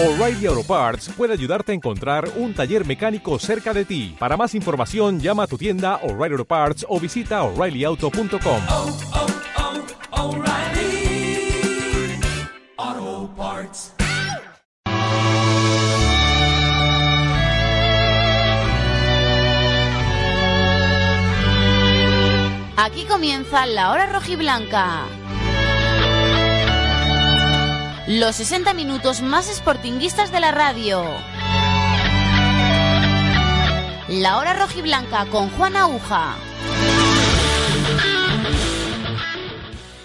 O'Reilly Auto Parts puede ayudarte a encontrar un taller mecánico cerca de ti. Para más información, llama a tu tienda O'Reilly Auto Parts o visita oreillyauto.com. oh, oh, Parts. Aquí comienza la hora rojiblanca. Los 60 minutos más sportinguistas de la radio. La hora rojiblanca con Juan Aguja.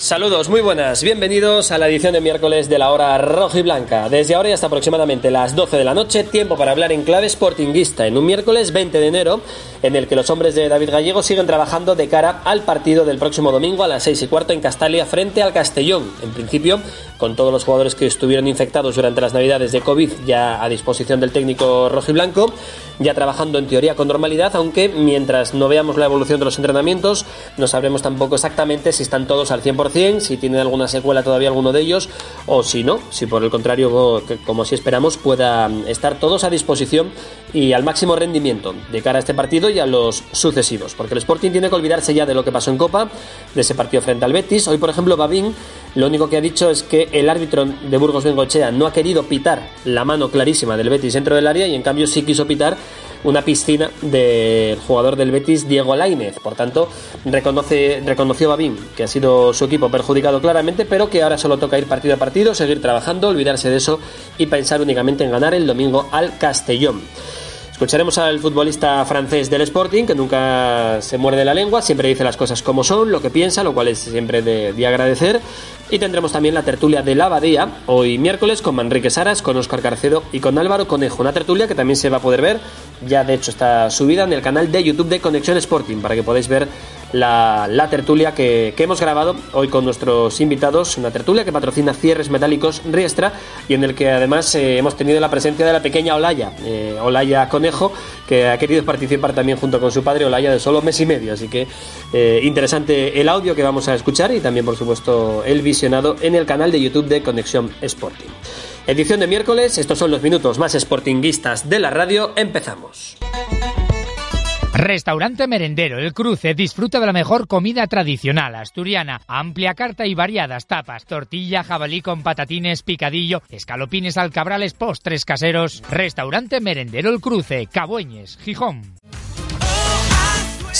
Saludos, muy buenas, bienvenidos a la edición de miércoles de la hora roja y blanca. Desde ahora y hasta aproximadamente las 12 de la noche, tiempo para hablar en clave sportinguista, en un miércoles 20 de enero, en el que los hombres de David Gallego siguen trabajando de cara al partido del próximo domingo a las 6 y cuarto en Castalia frente al Castellón. En principio, con todos los jugadores que estuvieron infectados durante las navidades de COVID ya a disposición del técnico rojo y blanco, ya trabajando en teoría con normalidad, aunque mientras no veamos la evolución de los entrenamientos, no sabremos tampoco exactamente si están todos al 100%, si tienen alguna secuela todavía alguno de ellos, o si no, si por el contrario, como si esperamos, pueda estar todos a disposición y al máximo rendimiento de cara a este partido y a los sucesivos, porque el Sporting tiene que olvidarse ya de lo que pasó en Copa, de ese partido frente al Betis. Hoy, por ejemplo, Babín lo único que ha dicho es que el árbitro de Burgos Bengochea no ha querido pitar la mano clarísima del Betis dentro del área y en cambio sí quiso pitar una piscina del jugador del Betis, Diego Lainez. Por tanto, reconoce, reconoció Babín que ha sido su equipo perjudicado claramente, pero que ahora solo toca ir partido a partido, seguir trabajando, olvidarse de eso y pensar únicamente en ganar el domingo al Castellón. Escucharemos al futbolista francés del Sporting, que nunca se muerde la lengua, siempre dice las cosas como son, lo que piensa, lo cual es siempre de, de agradecer. Y tendremos también la tertulia de la Abadía, hoy miércoles, con Manrique Saras, con Óscar Carcedo y con Álvaro Conejo. Una tertulia que también se va a poder ver, ya de hecho está subida en el canal de YouTube de Conexión Sporting, para que podáis ver la, tertulia que, que, hemos grabado hoy con nuestros invitados, una tertulia que patrocina Cierres Metálicos Riestra y en el que además eh, hemos tenido la presencia de la pequeña Olaya, eh, Olaya Conejo, que ha querido participar también junto con su padre Olaya de solo mes y medio, así que eh, interesante el audio que vamos a escuchar y también por supuesto el visionado en el canal de YouTube de Conexión Sporting. Edición de miércoles, estos son los minutos más sportinguistas de la radio, empezamos. Restaurante Merendero El Cruce disfruta de la mejor comida tradicional asturiana, amplia carta y variadas tapas, tortilla, jabalí con patatines, picadillo, escalopines alcabrales, postres caseros. Restaurante Merendero El Cruce, Cabueñes, Gijón.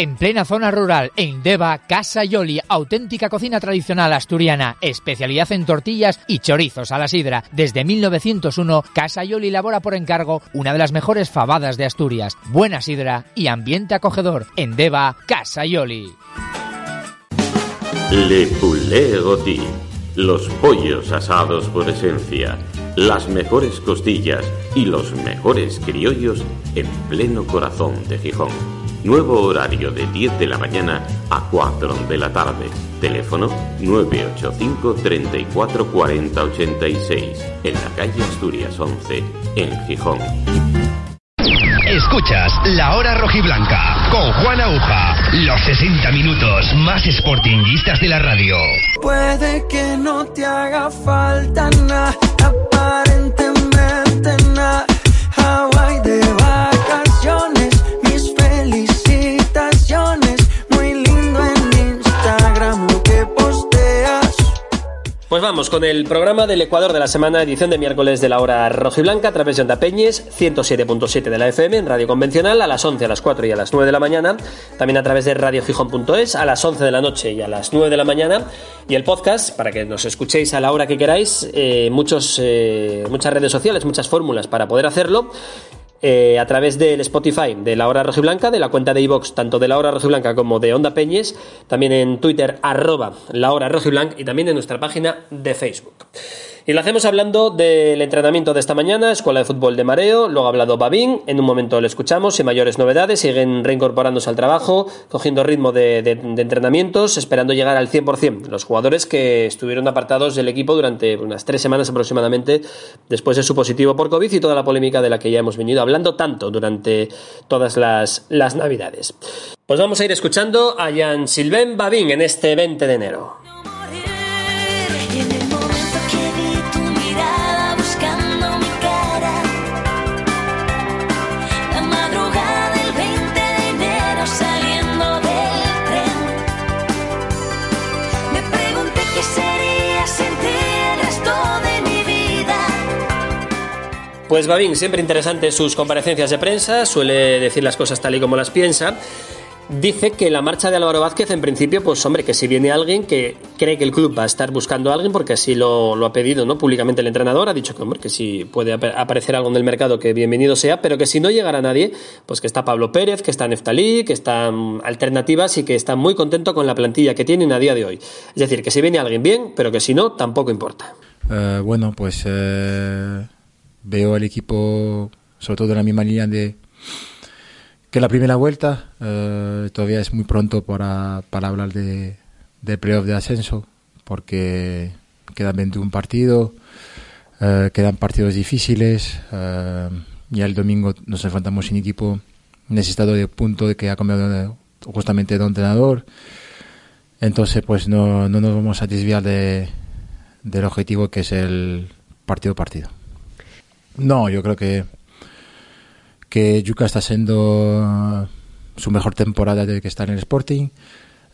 En plena zona rural, en Deva, Casa Yoli, auténtica cocina tradicional asturiana, especialidad en tortillas y chorizos a la sidra. Desde 1901, Casa Yoli elabora por encargo una de las mejores fabadas de Asturias. Buena sidra y ambiente acogedor. En Deva, Casa Yoli. Le Poulet. Los pollos asados por esencia, las mejores costillas y los mejores criollos en pleno corazón de Gijón. Nuevo horario de 10 de la mañana a 4 de la tarde. Teléfono 985 34 40 86. En la calle Asturias 11, en Gijón. Escuchas La Hora Rojiblanca con Juan Aguja. Los 60 minutos más sportinguistas de la radio. Puede que no te haga falta nada, aparentemente Pues vamos con el programa del Ecuador de la semana, edición de miércoles de la hora rojiblanca a través de Onda Peñes, 107.7 de la FM en radio convencional a las 11, a las 4 y a las 9 de la mañana. También a través de radiofijón.es a las 11 de la noche y a las 9 de la mañana. Y el podcast, para que nos escuchéis a la hora que queráis, eh, muchos, eh, muchas redes sociales, muchas fórmulas para poder hacerlo. Eh, a través del Spotify de La Hora Rojiblanca, de la cuenta de iVox, tanto de La Hora Rojiblanca como de Onda Peñes, también en Twitter, arroba La Hora Rojiblanca y también en nuestra página de Facebook. Y lo hacemos hablando del entrenamiento de esta mañana, Escuela de Fútbol de Mareo, luego ha hablado Babín, en un momento le escuchamos, sin mayores novedades, siguen reincorporándose al trabajo, cogiendo ritmo de, entrenamientos, esperando llegar al 100%. Los jugadores que estuvieron apartados del equipo durante unas tres semanas aproximadamente después de su positivo por COVID y toda la polémica de la que ya hemos venido hablando tanto durante todas las, las Navidades. Pues vamos a ir escuchando a Jan Silven Babín en este 20 de enero. Pues Babín, siempre interesante sus comparecencias de prensa, suele decir las cosas tal y como las piensa. Dice que la marcha de Álvaro Vázquez, en principio, pues hombre, que si viene alguien que cree que el club va a estar buscando a alguien, porque así lo, ha pedido ¿no? públicamente el entrenador, ha dicho que, hombre, que si puede aparecer algo en el mercado, que bienvenido sea, pero que si no llegara nadie, pues que está Pablo Pérez, que está Neftalí, que están alternativas y que está muy contento con la plantilla que tienen a día de hoy. Es decir, que si viene alguien bien, pero que si no, tampoco importa. Eh, bueno, pues... Eh, veo al equipo, sobre todo en la misma línea de que la primera vuelta. Eh, todavía es muy pronto para, para hablar de, playoff de ascenso, porque quedan 21 partidos, eh, quedan partidos difíciles. Eh, ya el domingo nos enfrentamos sin equipo necesitado de punto de que ha cambiado justamente de entrenador. Entonces, pues no, no nos vamos a desviar de, del objetivo que es el partido partido. No, yo creo que que Yuka está siendo su mejor temporada desde que está en el Sporting.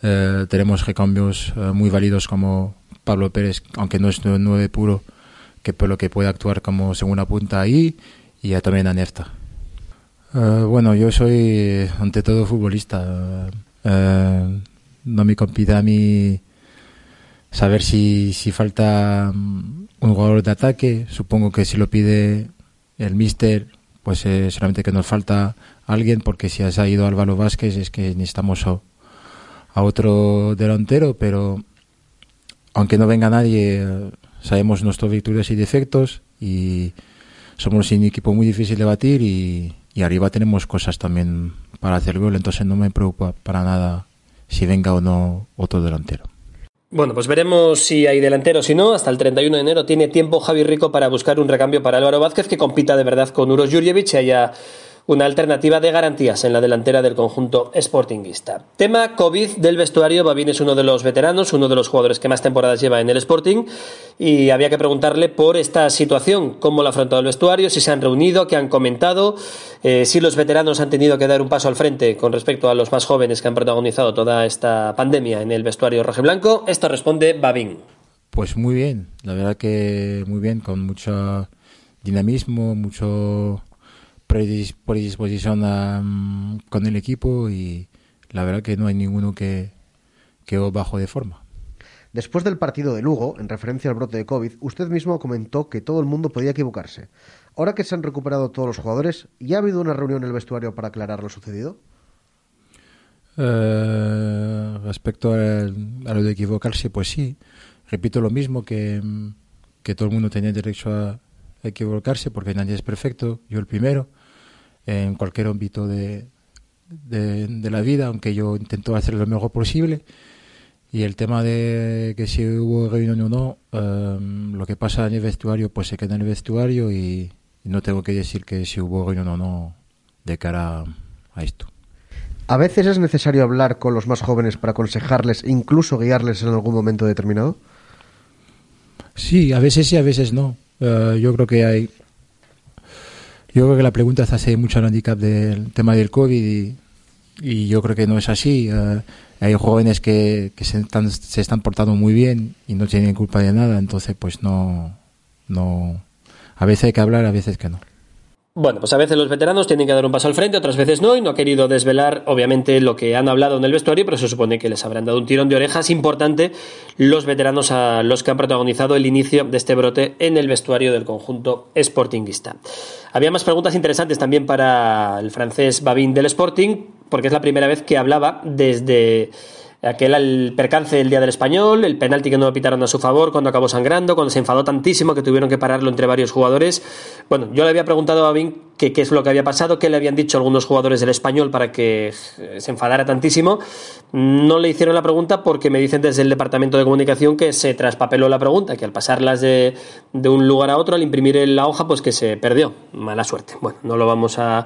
Eh, tenemos recambios eh, muy válidos como Pablo Pérez, aunque no es nueve puro, que por lo que puede actuar como segunda punta ahí, y ya también a Nefta. Eh, bueno, yo soy ante todo futbolista. no me compite a mí saber si, si falta mm, un jugador de ataque. Supongo que si lo pide el míster, pues eh, solamente que nos falta alguien, porque si ha ido Álvaro Vázquez es que necesitamos a, otro delantero, pero aunque no venga nadie, sabemos nuestras virtudes y defectos y somos un equipo muy difícil de batir y, y arriba tenemos cosas también para hacer gol, entonces no me preocupa para nada si venga o no otro delantero. Bueno, pues veremos si hay delantero si no. Hasta el 31 de enero tiene tiempo Javi Rico para buscar un recambio para Álvaro Vázquez que compita de verdad con Uros Jurjevic y haya una alternativa de garantías en la delantera del conjunto sportinguista. Tema COVID del vestuario. Babín es uno de los veteranos, uno de los jugadores que más temporadas lleva en el Sporting y había que preguntarle por esta situación, cómo lo ha afrontado el vestuario, si se han reunido, qué han comentado, eh, si los veteranos han tenido que dar un paso al frente con respecto a los más jóvenes que han protagonizado toda esta pandemia en el vestuario rojo-blanco. Esto responde Babín. Pues muy bien, la verdad que muy bien, con mucho dinamismo, mucho predisposición mm, con el equipo y la verdad que no hay ninguno que quedó bajo de forma. Después del partido de Lugo, en referencia al brote de COVID, usted mismo comentó que todo el mundo podía equivocarse. Ahora que se han recuperado todos los jugadores, ¿ya ha habido una reunión en el vestuario para aclarar lo sucedido? Eh, respecto a, lo de equivocarse, pues sí. Repito lo mismo, que, que todo el mundo tenía derecho a, equivocarse porque nadie es perfecto, yo el primero, en cualquier ámbito de, de, la vida, aunque yo intento hacer lo mejor posible. Y el tema de que si hubo reunión o no, em, lo que pasa en el vestuario, pues se queda en el vestuario y, no tengo que decir que si hubo reunión o no de cara a esto. ¿A veces es necesario hablar con los más jóvenes para aconsejarles, incluso guiarles en algún momento determinado? Sí, a veces sí, a veces no. Eh, yo creo que hay. Yo creo que la pregunta se hace mucho al handicap del tema del COVID y, yo creo que no es así. Eh, hay jóvenes que, que se, están, se están portando muy bien y no tienen culpa de nada, entonces pues no, no. A veces hay que hablar, a veces que no. Bueno, pues a veces los veteranos tienen que dar un paso al frente, otras veces no, y no ha querido desvelar, obviamente, lo que han hablado en el vestuario, pero se supone que les habrán dado un tirón de orejas importante los veteranos a los que han protagonizado el inicio de este brote en el vestuario del conjunto sportinguista. Había más preguntas interesantes también para el francés Babin del Sporting, porque es la primera vez que hablaba desde aquel el percance el día del español, el penalti que no lo pitaron a su favor cuando acabó sangrando, cuando se enfadó tantísimo que tuvieron que pararlo entre varios jugadores. Bueno, yo le había preguntado a Babín qué es lo que había pasado, qué le habían dicho algunos jugadores del español para que se enfadara tantísimo. No le hicieron la pregunta porque me dicen desde el departamento de comunicación que se traspapeló la pregunta, que al pasarlas de, de un lugar a otro, al imprimir la hoja, pues que se perdió. Mala suerte. Bueno, no lo vamos a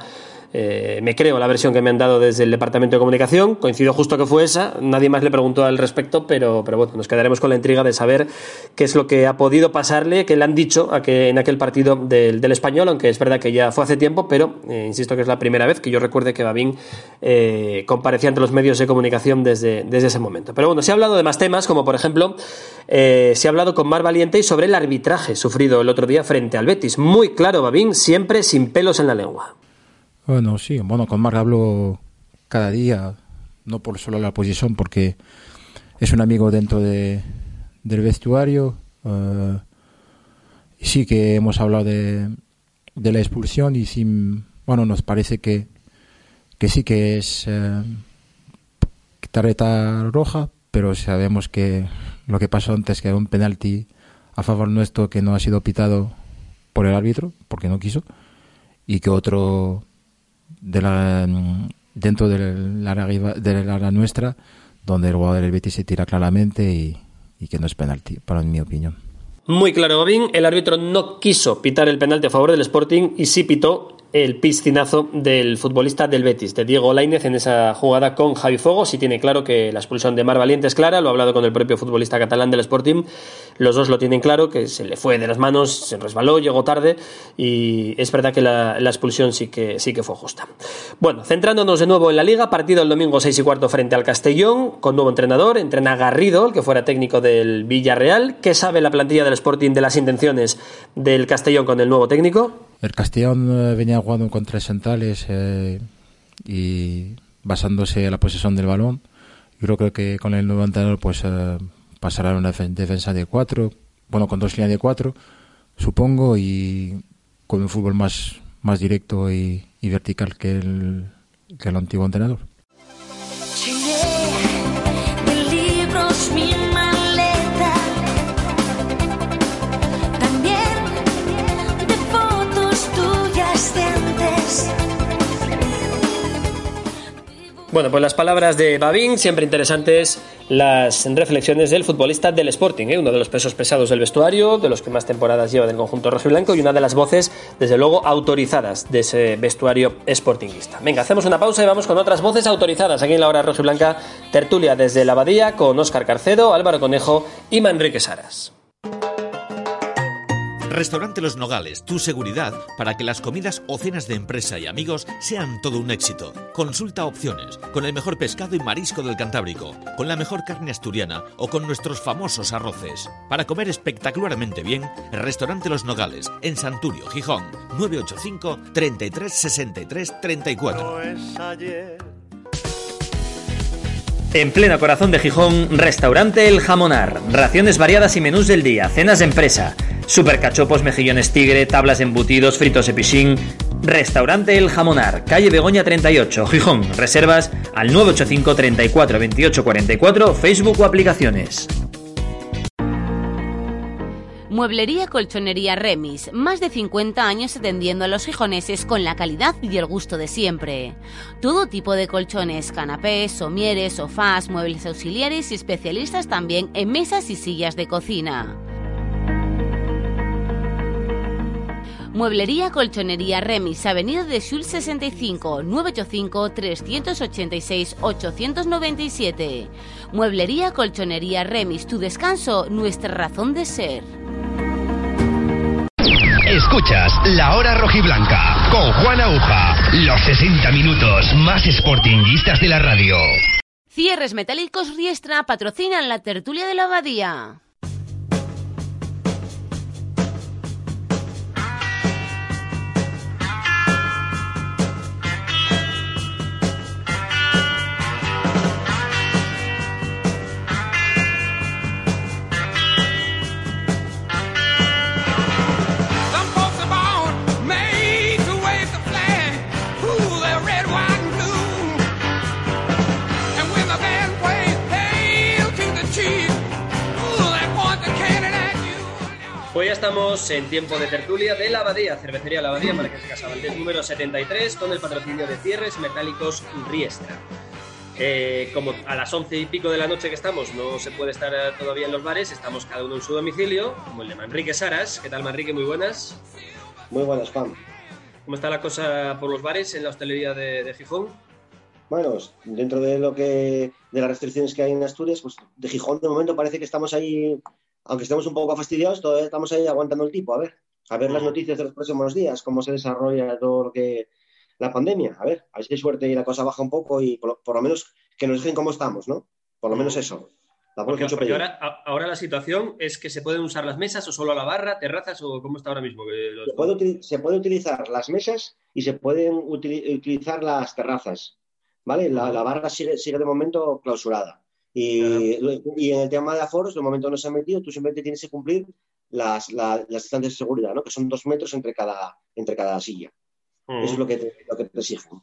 eh, me creo la versión que me han dado desde el Departamento de Comunicación, coincido justo que fue esa, nadie más le preguntó al respecto, pero, pero bueno, nos quedaremos con la intriga de saber qué es lo que ha podido pasarle, qué le han dicho a que en aquel partido del, español, aunque es verdad que ya fue hace tiempo, pero eh, insisto que es la primera vez que yo recuerde que Babín eh, comparecía ante los medios de comunicación desde, desde ese momento. Pero bueno, se ha hablado de más temas, como por ejemplo, se ha hablado con Mar Valiente y sobre el arbitraje sufrido el otro día frente al Betis. Muy claro, Babín, siempre sin pelos en la lengua. Bueno, sí, bueno, con Marc hablo cada día, no por solo la posición, porque es un amigo dentro de, del vestuario. Eh, sí que hemos hablado de, de la expulsión y sí, bueno, nos parece que, que sí que es eh, tarjeta roja, pero sabemos que lo que pasó antes, que era un penalti a favor nuestro que no ha sido pitado por el árbitro, porque no quiso, y que otro de la, dentro del área, de área nuestra, donde el jugador del Betis se tira claramente y, y que no es penalti, para mi opinión. Muy claro, Bobín. El árbitro no quiso pitar el penalti a favor del Sporting y sí pitó el piscinazo del futbolista del Betis, de Diego Lainez, en esa jugada con Javi Fogos. Y tiene claro que la expulsión de Mar Valiente es clara, lo ha hablado con el propio futbolista catalán del Sporting. Los dos lo tienen claro, que se le fue de las manos, se resbaló, llegó tarde y es verdad que la, expulsión sí que, sí que fue justa. Bueno, centrándonos de nuevo en la liga, partido el domingo 6 y cuarto frente al Castellón, con nuevo entrenador, entrena Garrido, el que fuera técnico del Villarreal. ¿Qué sabe la plantilla del Sporting de las intenciones del Castellón con el nuevo técnico? El Castellón eh, venía jugando con tres centrales eh, y basándose en la posesión del balón. Yo creo que con el nuevo entrenador pues eh, pasará una defensa de cuatro, bueno, con dos líneas de cuatro, supongo, y con un fútbol más, más directo y, vertical que el, que el antiguo entrenador. Bueno, pues las palabras de Babín, siempre interesantes las reflexiones del futbolista del Sporting, ¿eh? uno de los pesos pesados del vestuario, de los que más temporadas lleva del conjunto rojo y blanco y una de las voces, desde luego, autorizadas de ese vestuario sportinguista. Venga, hacemos una pausa y vamos con otras voces autorizadas aquí en la hora rojo y blanca, tertulia desde la Abadía con Óscar Carcedo, Álvaro Conejo y Manrique Saras. Restaurante Los Nogales, tu seguridad para que las comidas o cenas de empresa y amigos sean todo un éxito. Consulta opciones, con el mejor pescado y marisco del Cantábrico, con la mejor carne asturiana o con nuestros famosos arroces. Para comer espectacularmente bien, Restaurante Los Nogales, en Santurio, Gijón, 985 33 63 34. En pleno corazón de Gijón, restaurante El Jamonar. Raciones variadas y menús del día, cenas de empresa, supercachopos, mejillones tigre, tablas embutidos, fritos de pichín. Restaurante El Jamonar, calle Begoña 38, Gijón. Reservas al 985 34 28 44, Facebook o aplicaciones. Mueblería Colchonería Remis, más de 50 años atendiendo a los gijoneses con la calidad y el gusto de siempre. Todo tipo de colchones, canapés, somieres, sofás, muebles auxiliares y especialistas también en mesas y sillas de cocina. Mueblería Colchonería Remis, Avenida de Sul 65, 985-386-897. Mueblería Colchonería Remis, tu descanso, nuestra razón de ser. Escuchas La Hora Rojiblanca con Juan Aguja. Los 60 minutos más sportinguistas de la radio. Cierres Metálicos Riestra patrocinan la tertulia de la abadía. Estamos en tiempo de tertulia de la Abadía, Cervecería La Abadía, Marqués de Casablantes número 73, con el patrocinio de Cierres Metálicos Riestra. Eh, como a las once y pico de la noche que estamos, no se puede estar todavía en los bares, estamos cada uno en su domicilio, como el de Manrique Saras. ¿Qué tal, Manrique? Muy buenas. Muy buenas, Juan. ¿Cómo está la cosa por los bares en la hostelería de, de Gijón? Bueno, dentro de lo que de las restricciones que hay en Asturias, pues de Gijón de momento parece que estamos ahí, aunque estemos un poco fastidiados, todavía estamos ahí aguantando el tipo. A ver, a ver las noticias de los próximos días, cómo se desarrolla todo lo que la pandemia. A ver, a ver si hay suerte y la cosa baja un poco y por, por lo menos que nos dejen cómo estamos, ¿no? Por lo menos eso. Porque, porque ahora, la situación es que se pueden usar las mesas o solo la barra, terrazas o cómo está ahora mismo. Los- Se puede, util- se puede utilizar las mesas y se pueden utili- utilizar las terrazas, ¿vale? La, la barra sigue, sigue de momento clausurada. Y, y en el tema de aforos, de momento no se ha metido, tú simplemente tienes que cumplir las, la- las distancias de seguridad, ¿no? Que son dos metros entre cada, entre cada silla. Mm. Eso es lo que te, lo que te exigen.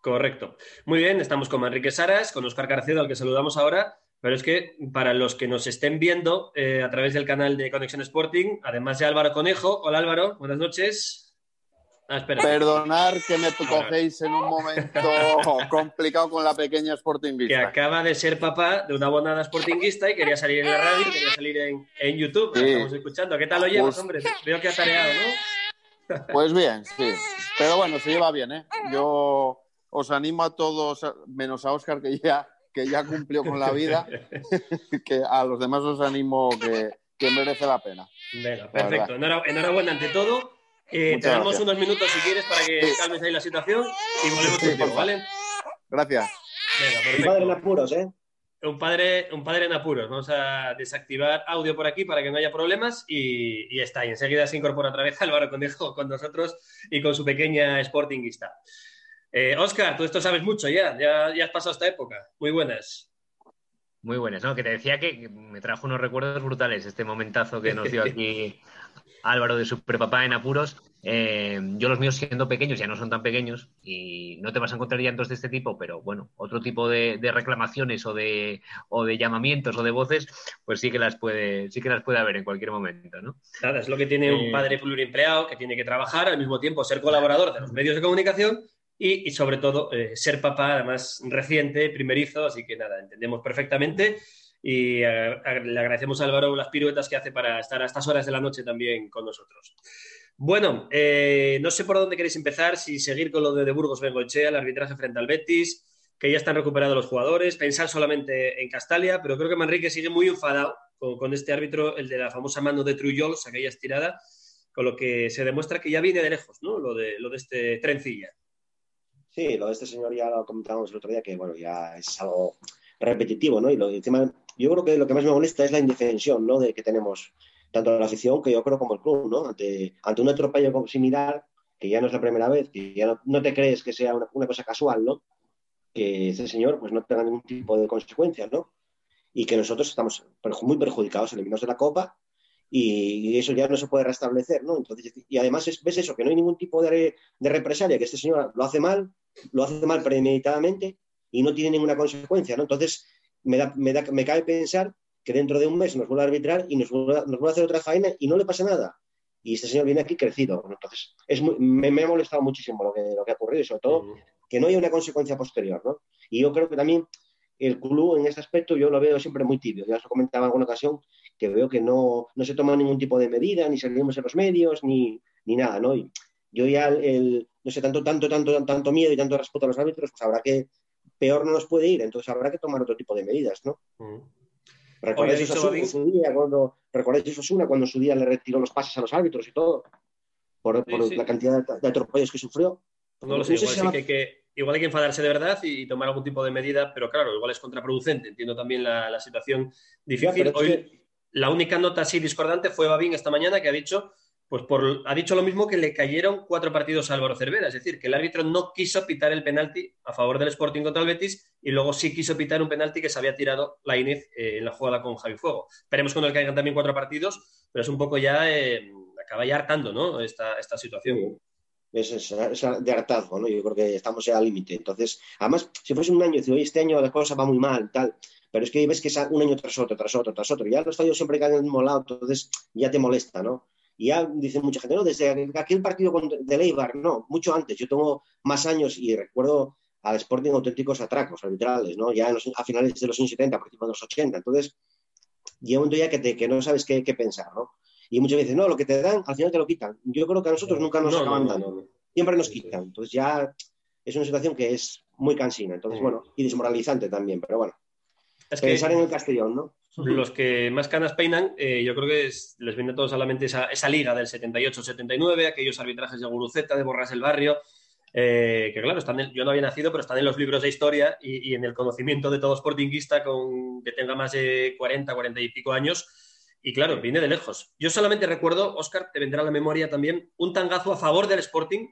Correcto. Muy bien, estamos con Manrique Saras, con Oscar Carcedo, al que saludamos ahora. Pero es que para los que nos estén viendo eh, a través del canal de Conexión Sporting, además de Álvaro Conejo. Hola Álvaro, buenas noches. Ah. Perdonar que me cogéis en un momento complicado con la pequeña Sporting Que acaba de ser papá de una abonada sportinguista y quería salir en la radio, quería salir en, en YouTube. Sí. Lo Estamos escuchando. ¿Qué tal lo llevas, Pues- hombre? Veo que ha tareado, ¿no? Pues bien, sí. Pero bueno, se lleva bien, ¿eh? Yo os animo a todos, menos a Oscar, que ya, que ya cumplió con la vida, que a los demás os animo que, que merece la pena. Venga, perfecto. enhorabuena ante todo. Eh, te damos gracias. unos minutos si quieres para que calmes ahí la situación y volvemos Sí, contigo. ¿vale? Gracias. Venga, Un padre en apuros, ¿eh? Un padre, un padre en apuros. Vamos a desactivar audio por aquí para que no haya problemas y, y está. Y enseguida se incorpora otra vez Álvaro Conejo con nosotros y con su pequeña sportinguista. Eh, Oscar, tú esto sabes mucho ya. ya. Ya has pasado esta época. Muy buenas. Muy buenas, ¿no? Que te decía que me trajo unos recuerdos brutales este momentazo que nos dio aquí Álvaro de su prepapá en apuros. Eh, yo los míos siendo pequeños ya no son tan pequeños y no te vas a encontrar llantos de este tipo, pero bueno, otro tipo de, de reclamaciones o de, o de llamamientos o de voces, pues sí que las puede, sí que las puede haber en cualquier momento, ¿no? Nada, es lo que tiene un Eh, padre pluriempleado que tiene que trabajar, al mismo tiempo ser colaborador de los medios de comunicación y, y sobre todo, eh, ser papá, además reciente, primerizo, así que nada, entendemos perfectamente y eh, a- le agradecemos a Álvaro las piruetas que hace para estar a estas horas de la noche también con nosotros. Bueno, eh, no sé por dónde queréis empezar, si seguir con lo de, de Burgos Bengoechea, el arbitraje frente al Betis, que ya están recuperados los jugadores, pensar solamente en Castalia, pero creo que Manrique sigue muy enfadado con, este árbitro, el de la famosa mano de Trujols, aquella estirada, con lo que se demuestra que ya viene de lejos, ¿no? Lo de, lo de este trencilla. Sí, lo de este señor ya lo comentábamos el otro día, que bueno, ya es algo repetitivo, ¿no? Y lo, encima, yo creo que lo que más me molesta es la indefensión, ¿no? De que tenemos tanto la afición que yo creo como el club, ¿no? Ante, ante un atropello similar, que ya no es la primera vez, que ya no, no te crees que sea una, una cosa casual, ¿no? Que ese señor pues no tenga ningún tipo de consecuencias, ¿no? Y que nosotros estamos muy perjudicados, eliminados de la Copa, y eso ya no se puede restablecer, ¿no? Entonces, y además es- ves eso, que no hay ningún tipo de, re- de represalia, que este señor lo hace mal, lo hace mal premeditadamente y no tiene ninguna consecuencia, ¿no? Entonces, me, da, me, da, me cabe pensar que dentro de un mes nos vuelve a arbitrar y nos vuelve, nos vuelve a hacer otra faena y no le pasa nada. Y este señor viene aquí crecido. Entonces, es muy- me, me ha molestado muchísimo lo que, lo que ha ocurrido y sobre todo que no haya una consecuencia posterior, ¿no? Y yo creo que también el club en ese aspecto yo lo veo siempre muy tibio. Ya os lo comentaba en alguna ocasión que veo que no, no se toma ningún tipo de medida, ni salimos en los medios, ni, ni nada, ¿no? Y yo ya el, el- no sé, tanto, tanto, tanto, tanto miedo y tanto respeto a los árbitros, pues habrá que, peor no nos puede ir, entonces habrá que tomar otro tipo de medidas, ¿no? ¿Recordáis dicho Osasuna Babín- en su día cuando, ¿recordáis Osasuna cuando su día le retiró los pases a los árbitros y todo? Por, por Sí, sí. la cantidad de, de atropellos que sufrió. No lo sé, No sé igual, si sí la- que hay que, igual hay que enfadarse de verdad y, y tomar algún tipo de medida, pero claro, igual es contraproducente. Entiendo también la, la situación difícil. Hoy que- la única nota así discordante fue Babín esta mañana que ha dicho, pues por, ha dicho lo mismo que le cayeron cuatro partidos a Álvaro Cervera, es decir, que el árbitro no quiso pitar el penalti a favor del Sporting contra el Betis y luego sí quiso pitar un penalti que se había tirado la Inés en la jugada con Javi Fuego. Esperemos que no le caigan también cuatro partidos, pero es un poco ya, eh, acaba ya hartando, ¿no? Esta, esta situación. es, es- es de hartazgo, ¿no? Yo creo que estamos ya al límite. Entonces, además, si fuese un año, decir, oye, este año la cosa va muy mal, tal, pero es que ves que es un año tras otro, tras otro, tras otro. Ya los fallos siempre caen en el mismo lado, entonces ya te molesta, ¿no? Y ya dice mucha gente, no, desde aquel partido de Leibar, no, mucho antes. Yo tengo más años y recuerdo al Sporting auténticos atracos arbitrales, ¿no? Ya a finales de los años 70, a principios de los 80. Entonces, llega un ya que, te, que no sabes qué, qué, pensar, ¿no? Y muchas veces, no, lo que te dan, al final te lo quitan. Yo creo que a nosotros nunca nos acaban dando. Siempre nos quitan. Entonces ya es una situación que es muy cansina. Entonces, bueno, y desmoralizante también, pero bueno. Es que pensar en el Castellón, ¿no? Los que más canas peinan, eh, yo creo que les viene a todos a la mente esa, esa liga del 78-79, aquellos arbitrajes de Guruceta, de Borras el Barrio, eh, que claro, están yo no había nacido, pero están en los libros de historia y, en el conocimiento de todo sportinguista con, que tenga más de 40, 40 y pico años. Y claro, viene de lejos. Yo solamente recuerdo, Oscar, te vendrá a la memoria también, un tangazo a favor del Sporting,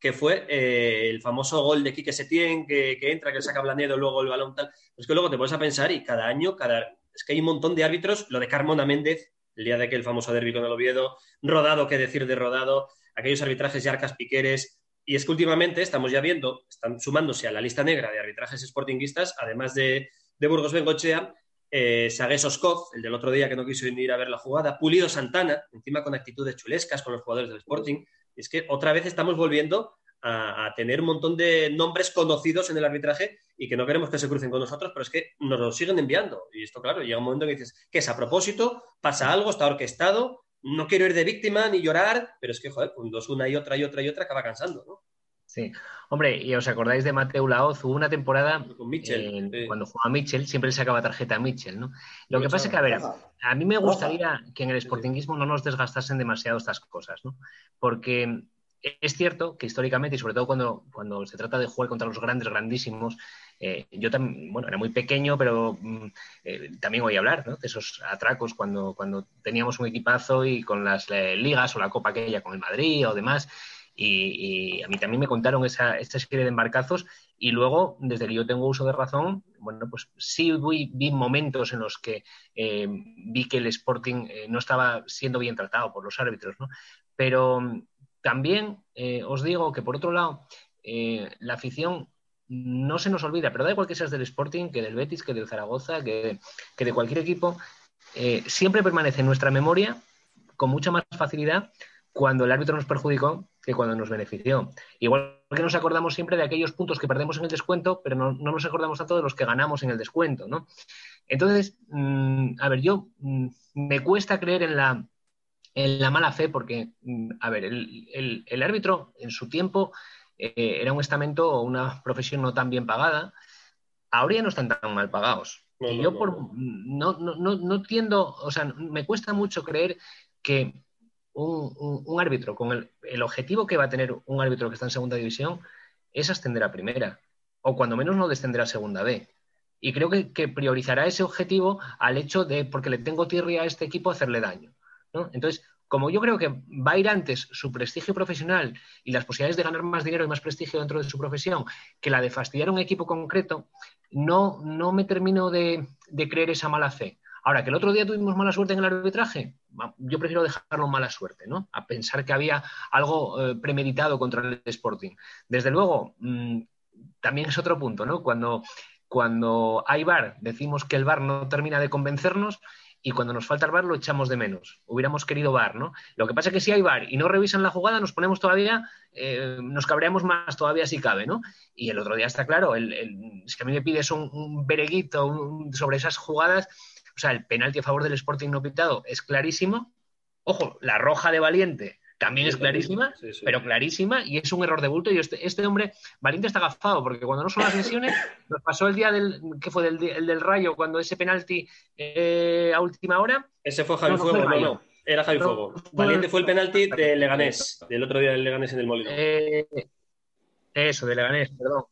que fue eh, el famoso gol de Quique Setién, que, que, entra, que saca Blanedo, luego el balón tal. Es que luego te pones a pensar y cada año, cada... es que hay un montón de árbitros, lo de Carmona Méndez, el día de aquel famoso derbi con el Oviedo, Rodado, qué decir de Rodado, aquellos arbitrajes de Arcas Piqueres, y es que últimamente estamos ya viendo, están sumándose a la lista negra de arbitrajes sportinguistas, además de, Burgos Bengochea, eh, Sagues el del otro día que no quiso ir a ver la jugada, Pulido Santana, encima con actitudes chulescas con los jugadores del Sporting. Es que otra vez estamos volviendo a, tener un montón de nombres conocidos en el arbitraje y que no queremos que se crucen con nosotros, pero es que nos lo siguen enviando. Y esto, claro, llega un momento en que dices, que es a propósito, pasa algo, está orquestado, no quiero ir de víctima ni llorar, pero es que, joder, pues una y otra y otra y otra acaba cansando, ¿no? Sí. Hombre, y os acordáis de Mateo Laoz, hubo una temporada Con Mitchell, cuando jugaba Mitchell, siempre le sacaba tarjeta a Mitchell, ¿no? Lo que pasa es que, a ver, a mí me gustaría que en el sportingismo no nos desgastasen demasiado estas cosas, ¿no? Porque es cierto que históricamente, y sobre todo cuando, cuando se trata de jugar contra los grandes, grandísimos, eh, yo también, bueno, era muy pequeño, pero mm, eh, también oí hablar ¿no? de esos atracos cuando, cuando teníamos un equipazo y con las eh, ligas o la copa aquella con el Madrid o demás. Y, a mí también me contaron esa, esta serie de embarcazos y luego, desde que yo tengo uso de razón, bueno, pues sí vi, vi momentos en los que vi que el Sporting no estaba siendo bien tratado por los árbitros, ¿no? Pero también os digo que, por otro lado, la afición no se nos olvida, pero da igual que seas del Sporting, que del Betis, que del Zaragoza, que, de cualquier equipo, eh, siempre permanece en nuestra memoria con mucha más facilidad cuando el árbitro nos perjudicó que cuando nos benefició. Igual que nos acordamos siempre de aquellos puntos que perdemos en el descuento, pero no, nos acordamos tanto de los que ganamos en el descuento, ¿no? Entonces, mm, a ver, yo mm, me cuesta creer en la, en la mala fe porque, mm, a ver, el árbitro en su tiempo eh, era un estamento o una profesión no tan bien pagada, ahora ya no están tan mal pagados. y yo por, no, no, tiendo, o sea, me cuesta mucho creer que un, árbitro con el, objetivo que va a tener un árbitro que está en segunda división es ascender a primera, o cuando menos no descender a segunda B. Y creo que, que priorizará ese objetivo al hecho de, porque le tengo tierra a este equipo, hacerle daño. Entonces, como yo creo que va a ir antes su prestigio profesional y las posibilidades de ganar más dinero y más prestigio dentro de su profesión que la de fastidiar a un equipo concreto, no, no me termino de, creer esa mala fe. Ahora, que el otro día tuvimos mala suerte en el arbitraje, yo prefiero dejarlo mala suerte, ¿no? A pensar que había algo eh, premeditado contra el Sporting. Desde luego, mm, también es otro punto, ¿no? Cuando, cuando hay VAR, decimos que el VAR no termina de convencernos y cuando nos falta el bar lo echamos de menos. Hubiéramos querido bar, ¿no? Lo que pasa es que si hay bar y no revisan la jugada, nos ponemos todavía, eh, nos cabreamos más todavía si cabe, ¿no? Y el otro día está claro, el, el, si a mí me pides un, un bereguito sobre esas jugadas, o sea, el penalti a favor del Sporting no pitado es clarísimo. Ojo, la roja de Valiente también es clarísima, pero clarísima, y es un error de bulto. Y este, este, hombre, Valiente está agafado, porque cuando no son las lesiones, nos pasó el día del, que fue del, el del Rayo, cuando ese penalti eh, a última hora. Ese fue Javi Fuego, no, no, era Javi Fuego. Valiente fue el penalti de Leganés, del otro día del Leganés en el Molino. Eh, eso, de Leganés, perdón.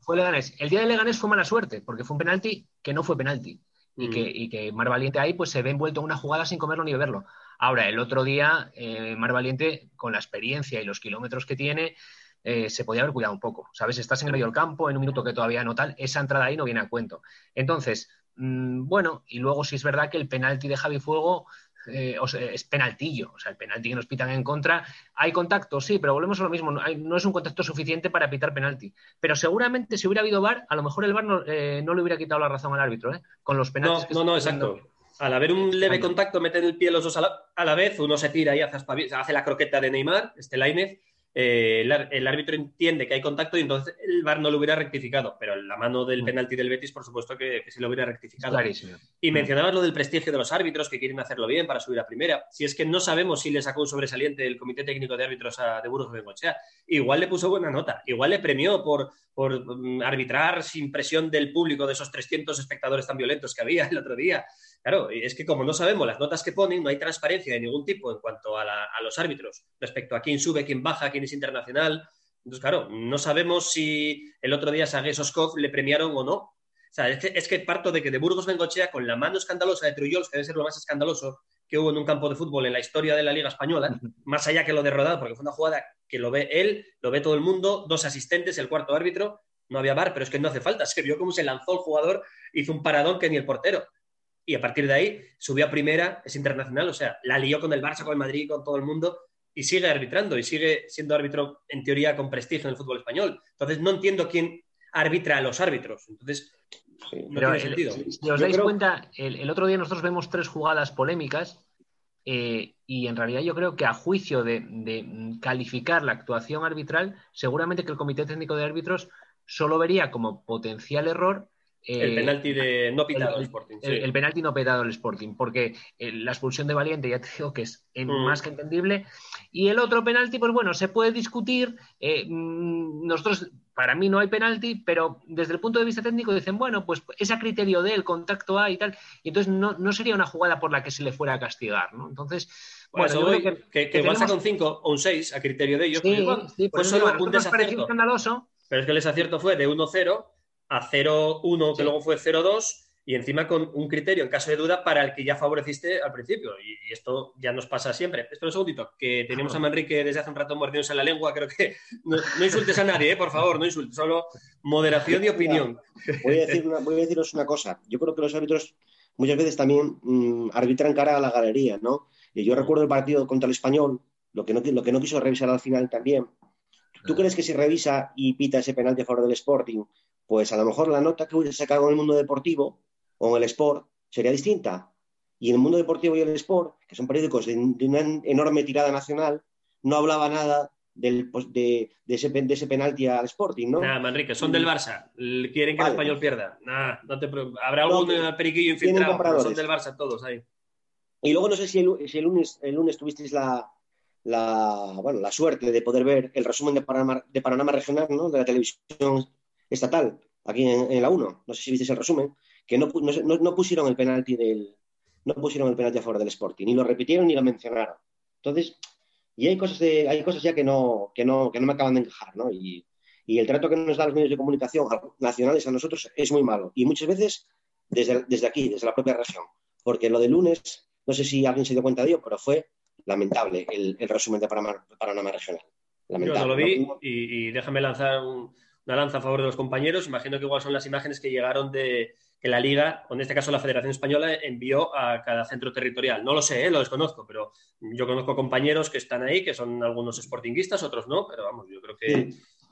Fue, Leganés. El día de Leganés fue mala suerte, porque fue un penalti que no fue penalti. Y, mm. que, y que Mar Valiente ahí pues se ve envuelto en una jugada sin comerlo ni beberlo. Ahora, el otro día, eh, Mar Valiente, con la experiencia y los kilómetros que tiene, eh, se podía haber cuidado un poco. ¿Sabes? Estás en el medio del campo, en un minuto que todavía no tal, esa entrada ahí no viene a cuento. Entonces, mm, bueno, y luego sí es verdad que el penalti de Javi Fuego eh, es penaltillo, o sea, el penalti que nos pitan en contra. ¿Hay contacto? Sí, pero volvemos a lo mismo, no, es un contacto suficiente para pitar penalti. Pero seguramente si hubiera habido VAR, a lo mejor el VAR no, le hubiera quitado la razón al árbitro, ¿eh? Con los penaltis no, No, no, exacto. Al haber un leve contacto, meten el pie los dos a la, a la vez, uno se tira y hace, hace la croqueta de Neymar, este Lainez, eh, el, árbitro entiende que hay contacto y entonces el VAR no lo hubiera rectificado, pero la mano del mm. penalti del Betis, por supuesto que, sí lo hubiera rectificado. Clarísimo. Y mm. mencionabas lo del prestigio de los árbitros que quieren hacerlo bien para subir a primera. Si es que no sabemos si le sacó un sobresaliente el Comité Técnico de Árbitros a, de Burgos Bengochea, igual le puso buena nota, igual le premió por, por mm, arbitrar sin presión del público de esos 300 espectadores tan violentos que había el otro día. Claro, es que como no sabemos las notas que ponen, no hay transparencia de ningún tipo en cuanto a, los árbitros respecto a quién sube, quién baja, quién es internacional. Entonces, claro, no sabemos si el otro día a Soskov le premiaron o no. O sea, es que, parto de que de Burgos Bengochea, con la mano escandalosa de Trullols, que debe ser lo más escandaloso que hubo en un campo de fútbol en la historia de la Liga Española, más allá que lo de Rodado, porque fue una jugada que lo ve él, lo ve todo el mundo, dos asistentes, el cuarto árbitro, no había bar, pero es que no hace falta, se vio cómo se lanzó el jugador, hizo un paradón que ni el portero y a partir de ahí subió a primera, es internacional, o sea, la lió con el Barça, con el Madrid, con todo el mundo y sigue arbitrando y sigue siendo árbitro en teoría con prestigio en el fútbol español. Entonces no entiendo quién arbitra a los árbitros. Entonces, no tiene sentido. Si os dais cuenta, el, otro día nosotros vemos tres jugadas polémicas eh, y en realidad yo creo que a juicio de, calificar la actuación arbitral, seguramente que el Comité Técnico de Árbitros solo vería como potencial error el eh, penalti de no pitado el, Sporting. El, penalti no pitado al Sporting, porque eh, la expulsión de Valiente ya te digo que es mm. más que entendible. Y el otro penalti, pues bueno, se puede discutir. Eh, mm, nosotros, para mí no hay penalti, pero desde el punto de vista técnico dicen, bueno, pues es a criterio de él, contacto A y tal. Y entonces no, sería una jugada por la que se le fuera a castigar, ¿no? Entonces. Bueno, que, que, que, tenemos... un 5 o un 6 a criterio de ellos. Sí, pues, sí, pues solo un desacierto. escandaloso. Pero es que el desacierto fue de 1-0 a 0-1, que luego fue 0-2, y encima con un criterio en caso de duda para el que ya favoreciste al principio. Y, esto ya nos pasa siempre. Espera un segundito, que tenemos a Manrique desde hace un rato mordiéndose la lengua. Creo que no, insultes a nadie, ¿eh? por favor, no insultes, solo moderación y opinión. Voy a, decir voy a deciros una cosa. Yo creo que los árbitros muchas veces también mm, arbitran cara a la galería, ¿no? Y yo recuerdo el partido contra el Español, lo que no, lo que no quiso revisar al final también. ¿Tú crees que si revisa y pita ese penalti a favor del Sporting, pues a lo mejor la nota que hubiese sacado en el mundo deportivo o en el sport sería distinta. Y en el mundo deportivo y el sport, que son periódicos de, una enorme tirada nacional, no hablaba nada del, pues, de, ese, de, ese, penalti al Sporting, ¿no? Nada, Manrique, son del Barça. Quieren que el español pierda. Nada, no te Habrá algún periquillo infiltrado, son del Barça todos ahí. Y luego no sé si el, si el lunes, el lunes tuvisteis la, la, bueno, la suerte de poder ver el resumen de Panorama, de Panorama Regional, ¿no? De la televisión estatal, aquí en, la 1, no sé si visteis el resumen, que no, no, pusieron el penalti del no pusieron el penalti a favor del Sporting, ni lo repitieron ni lo mencionaron. Entonces, y hay cosas de, hay cosas ya que no, que no, que no me acaban de encajar, ¿no? Y, y el trato que nos dan los medios de comunicación nacionales a nosotros es muy malo. Y muchas veces desde, desde aquí, desde la propia región. Porque lo de lunes, no sé si alguien se dio cuenta de ello, pero fue lamentable el, resumen de Panorama, Regional. Lamentable. Yo no lo vi y, y déjame lanzar un, una lanza a favor de los compañeros. Imagino que igual son las imágenes que llegaron de que la Liga, o en este caso la Federación Española, envió a cada centro territorial. No lo sé, ¿eh? lo desconozco, pero yo conozco compañeros que están ahí, que son algunos sportinguistas, otros no, pero vamos, yo creo que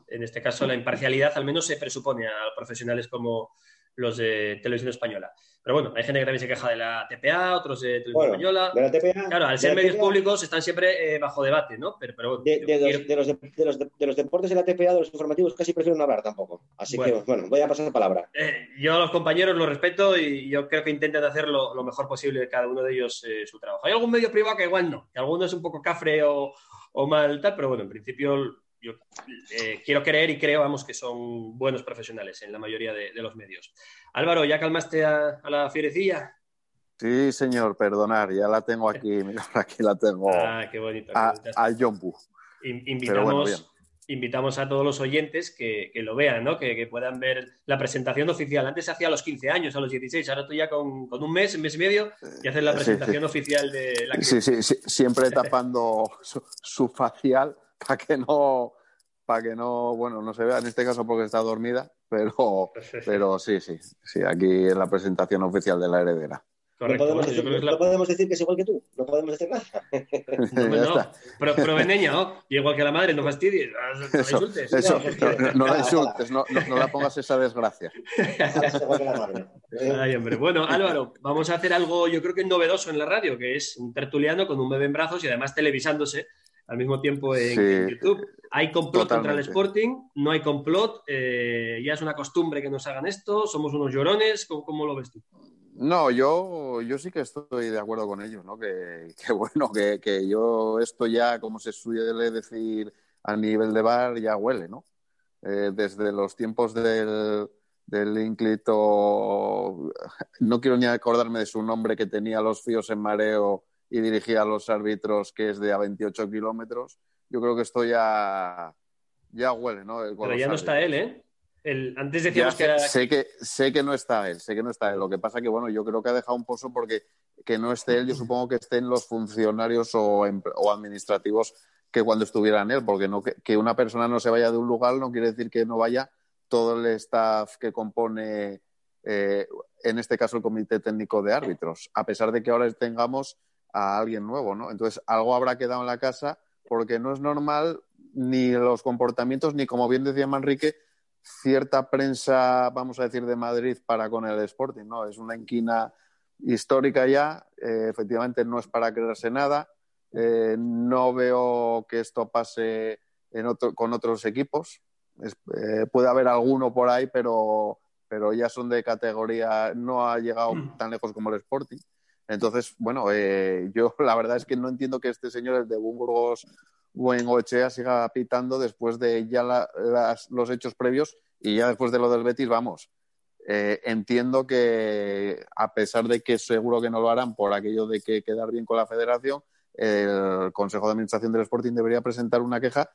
en este caso la imparcialidad al menos se presupone a profesionales como los de Televisión Española. Pero bueno, hay gente que también se queja de la TPA, otros de Televisión Española. De la TPA, claro, al ser medios públicos están siempre eh, bajo debate, ¿no? Pero, pero de, los, de, los, deportes de la TPA, de los informativos, casi prefiero no hablar tampoco. Así que, bueno, voy a pasar la palabra. Eh, yo a los compañeros los respeto y yo creo que intentan hacer lo, mejor posible cada uno de ellos eh, su trabajo. Hay algún medio privado que igual no, que alguno es un poco cafre o, o mal tal, pero bueno, en principio yo eh, quiero creer y creo, vamos, que son buenos profesionales en la mayoría de, los medios. Álvaro, ¿ya calmaste a, la fierecilla? Sí, señor, perdonar, ya la tengo aquí, mira, aquí la tengo. Ah, qué bonito. a, Invitamos, invitamos a todos los oyentes que, lo vean, ¿no? Que, puedan ver la presentación oficial. Antes se hacía a los 15 años, a los 16, ahora tú ya con, un mes, un mes y medio, y haces la presentación oficial de la Sí, sí, sí, siempre tapando su facial para que no para que no, bueno, no se vea en este caso porque está dormida, pero, pero sí, sí, sí, aquí en la presentación oficial de la heredera. Correcto, no, podemos decir, que es la- no podemos decir que es igual que tú. No podemos decir nada. No, no. Pro, proveneña, ¿no? Y igual que la madre, no fastidies, no la Eso, insultes. eso, No, la insultes, no, la pongas esa desgracia. Ay, hombre. Bueno, Álvaro, vamos a hacer algo yo creo que novedoso en la radio, que es un tertuliano con un bebé en brazos y además televisándose al mismo tiempo en, Sí, en YouTube. Hay complot contra el. Sporting, no hay complot, eh, ya es una costumbre que nos hagan esto, somos unos llorones, ¿cómo, cómo lo ves tú? No, yo, yo sí que estoy de acuerdo con ellos, ¿no? Que, que bueno, que, que yo esto ya, como se suele decir a nivel de bar, ya huele, ¿no? Eh, desde los tiempos del, del ínclito, no quiero ni acordarme de su nombre, que tenía los fíos en mareo y dirigía a los árbitros, que es de a 28 kilómetros, yo creo que esto ya, ya huele, ¿no? Con Pero ya no está él, ¿eh? El- antes Ya decíamos que era... sé que sé que no está él, sé que no está él. Lo que pasa que bueno, yo creo que ha dejado un pozo porque que no esté él, yo supongo que estén los funcionarios o, em- o administrativos que cuando estuvieran él, porque no que, que una persona no se vaya de un lugar no quiere decir que no vaya todo el staff que compone eh, en este caso el comité técnico de árbitros, a pesar de que ahora tengamos a alguien nuevo, ¿no? Entonces algo habrá quedado en la casa porque no es normal ni los comportamientos ni como bien decía Manrique cierta prensa, vamos a decir, de Madrid para con el Sporting, ¿no? Es una inquina histórica ya, eh, efectivamente no es para creerse nada, eh, no veo que esto pase en otro, con otros equipos, Es- eh, puede haber alguno por ahí, pero, pero ya son de categoría, no ha llegado tan lejos como el Sporting. Entonces, bueno, eh, yo la verdad es que no entiendo que este señor, el de Burgos Buengochea, siga pitando después de ya la- los hechos previos y ya después de lo del Betis, vamos. Eh, entiendo que, a pesar de que seguro que no lo harán por aquello de que quedar bien con la federación, el Consejo de Administración del Sporting debería presentar una queja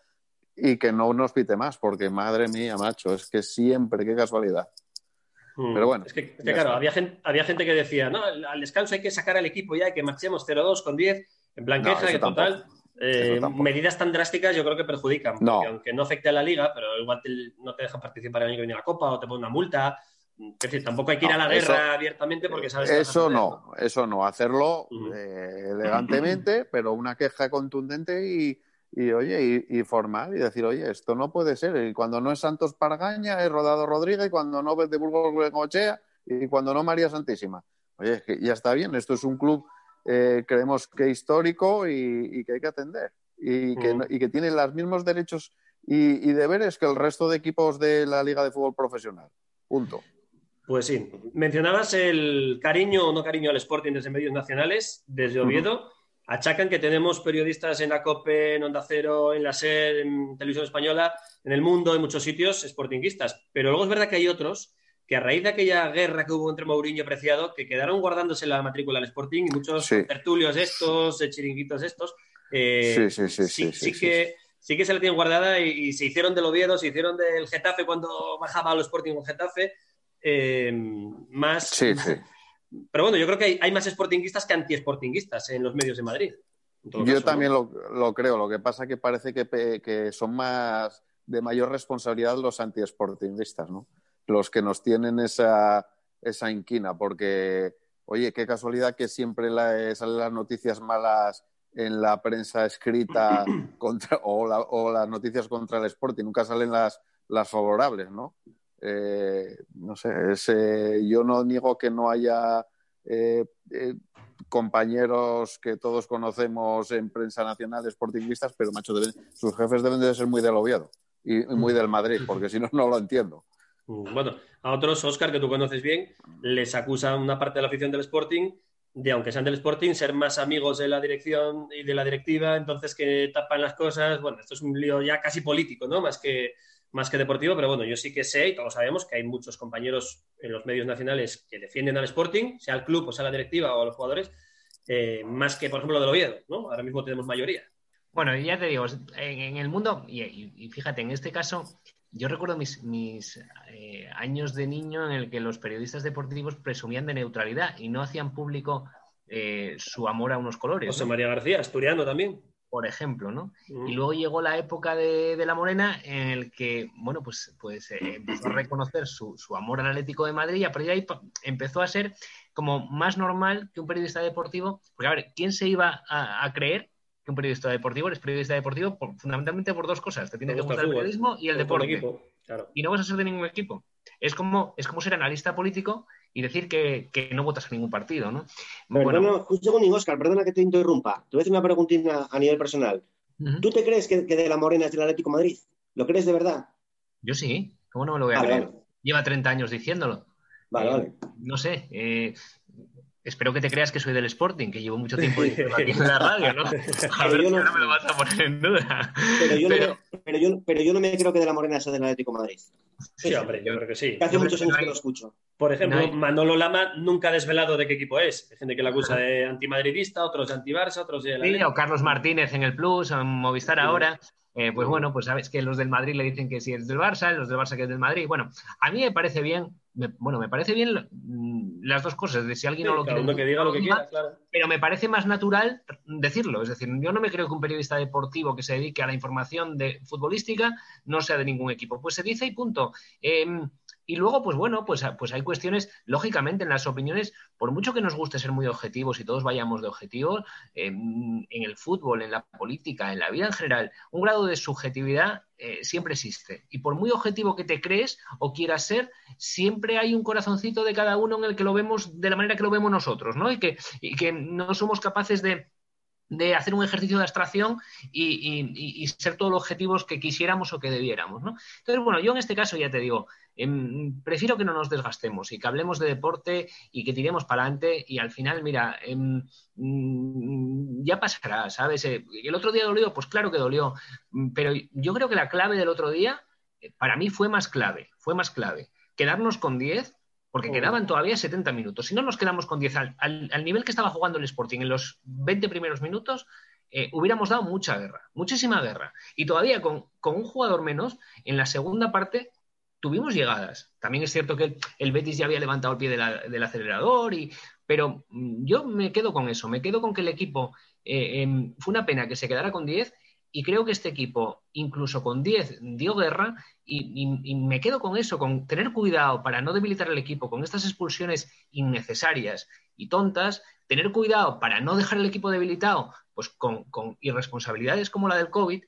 y que no nos pite más, porque madre mía, macho, es que siempre, qué casualidad. Mm. Pero bueno, Es que, es que ya claro, había gente, había gente que decía, no, al descanso hay que sacar al equipo ya, que marchemos 0-2 con 10, en plan No, que tampoco. total. eh, medidas tan drásticas yo creo que perjudican, No. porque aunque no afecte a la liga, pero igual te- no te dejan participar el año que viene a la Copa o te ponen una multa. Es decir, tampoco hay que ir No, a la eso- guerra abiertamente porque sabes que Eso no, eso no, hacerlo eh, elegantemente, pero una queja contundente y, y, oye, y, y formal y decir, oye, esto no puede ser. Y cuando no es Santos Pargaña, es Rodado Rodríguez, y cuando no es de Burgos Bengochea, y cuando no María Santísima. Oye, es que ya está bien, esto es un club, eh, creemos que histórico y, y que hay que atender. Y que, no- y que tiene los mismos derechos y, deberes que el resto de equipos de la Liga de Fútbol Profesional. Punto. Pues sí. Mencionabas el cariño o no cariño al Sporting desde medios nacionales, desde. Oviedo. Achacan que tenemos periodistas en la COPE, en Onda Cero, en la SER, en Televisión Española, en el mundo, en muchos sitios, sportinguistas. Pero luego es verdad que hay otros que a raíz de aquella guerra que hubo entre Mourinho y Preciado, que quedaron guardándose la matrícula al Sporting y muchos Sí. tertulios estos, chiringuitos estos, eh, Sí, sí, que sí que se la tienen guardada y, y se hicieron del Oviedo, se hicieron del Getafe cuando bajaba a los Sporting con Getafe. eh, más. Sí, sí. Pero bueno, yo creo que hay, hay más sportinguistas que anti-sportinguistas en los medios de Madrid. Yo caso, ¿no? también lo, lo creo. Lo que pasa que parece que, son más de mayor responsabilidad los antiesportingistas, ¿no? Los que nos tienen esa, esa inquina, porque, oye, qué casualidad que siempre la- salen las noticias malas en la prensa escrita contra, o, la- o las noticias contra el Sporting, nunca salen las, las favorables, ¿no? Eh, no sé, es, eh, yo no niego que no haya eh, eh, compañeros que todos conocemos en prensa nacional, sportingistas, pero macho, deben- sus jefes deben de ser muy del Oviedo y, muy del Madrid, porque si no, no lo entiendo. Mm, Bueno, a otros, Oscar, que tú conoces bien, les acusa una parte de la afición del Sporting de, aunque sean del Sporting, ser más amigos de la dirección y de la directiva, entonces que tapan las cosas. Bueno, esto es un lío ya casi político, ¿no? Más que, más que deportivo, pero bueno, yo sí que sé y todos sabemos que hay muchos compañeros en los medios nacionales que defienden al Sporting, sea el club o sea la directiva o los jugadores, eh, más que, por ejemplo, lo del Oviedo, ¿no? Ahora mismo tenemos mayoría. Bueno, ya te digo, en, en el mundo, y, y- y fíjate, en este caso, yo recuerdo mis, mis eh, años de niño en el que los periodistas deportivos presumían de neutralidad y no hacían público eh, su amor a unos colores. José ¿no? María García, asturiano también. Por ejemplo, ¿no? Mm. Y luego llegó la época de, de la Morena en el que, bueno, pues, pues eh, empezó a reconocer su, su amor al Atlético de Madrid y a partir de ahí empezó a ser como más normal que un periodista deportivo, porque a ver, ¿quién se iba a, a creer que un periodista deportivo eres periodista deportivo por- fundamentalmente por dos cosas? Te tiene que gusta gustar el periodismo y el deporte. equipo, claro. Y no vas a ser de ningún equipo. Es como, es como ser analista político y decir que, que no votas a ningún partido, ¿no? Perdona, un segundín, Oscar, perdona que te interrumpa. Te voy a hacer una preguntita a nivel personal. ¿Tú te crees que, que de la Morena es del Atlético de Madrid? ¿Lo crees de verdad? Yo sí, ¿cómo no me lo voy a creer? Lleva 30 años diciéndolo. Vale, Eh, vale. No sé, eh, espero que te creas que soy del Sporting, que llevo mucho tiempo aquí en la radio, ¿no? A Pero ver yo si no- ahora me lo vas a poner en duda. Pero yo, Pero- No, me, pero, yo, pero yo no me creo que de la Morena sea del Atlético de Madrid. Sí, hombre, yo creo que sí. Que hace muchos años no que lo escucho. Por ejemplo, No hay- Manolo Lama nunca ha desvelado de qué equipo es. Hay gente que la acusa de antimadridista, otros de antibarça, otros de... la Sí, Liga. o Carlos Martínez en el Plus, en Movistar ahora. Eh, pues bueno, pues sabes que los del Madrid le dicen que sí es del Barça, los del Barça que es del Madrid. Bueno, a mí me parece bien, me- bueno, me parece bien mm, las dos cosas, de si alguien no lo quiere. que diga lo que quiera, claro. Pero me parece más natural decirlo. Es decir, yo no me creo que un periodista deportivo que se dedique a la información de futbolística no sea de ningún equipo. Pues se dice y punto. Eh, y luego, pues bueno, pues, pues hay cuestiones, lógicamente, en las opiniones, por mucho que nos guste ser muy objetivos y todos vayamos de objetivos, en el fútbol, en la política, en la vida en general, un grado de subjetividad eh, siempre existe. Y por muy objetivo que te crees o quieras ser, siempre hay un corazoncito de cada uno en el que lo vemos de la manera que lo vemos nosotros, ¿no? Y que, y que no somos capaces de, de hacer un ejercicio de abstracción y, ser todos los objetivos que quisiéramos o que debiéramos, ¿no? Entonces, bueno, yo en este caso ya te digo, em, prefiero que no nos desgastemos y que hablemos de deporte y que tiremos para adelante y al final, mira, em, mm, ya pasará, ¿sabes? Eh, el otro día dolió, pues claro que dolió, Mm, pero yo creo que la clave del otro día, eh, para mí fue más clave, fue más clave. Quedarnos con 10 porque Oh. quedaban todavía 70 minutos. Si no nos quedamos con 10 al, al- al nivel que estaba jugando el Sporting en los 20 primeros minutos, eh, hubiéramos dado mucha guerra, muchísima guerra. Y todavía con, con un jugador menos, en la segunda parte tuvimos llegadas. También es cierto que el, el Betis ya había levantado el pie de la- del acelerador, y, pero mm, yo me quedo con eso, me quedo con que el equipo eh, em, fue una pena que se quedara con 10 y creo que este equipo, incluso con 10, dio guerra y, me quedo con eso, con tener cuidado para no debilitar el equipo, con estas expulsiones innecesarias y tontas, tener cuidado para no dejar el equipo debilitado, pues con, irresponsabilidades como la del COVID.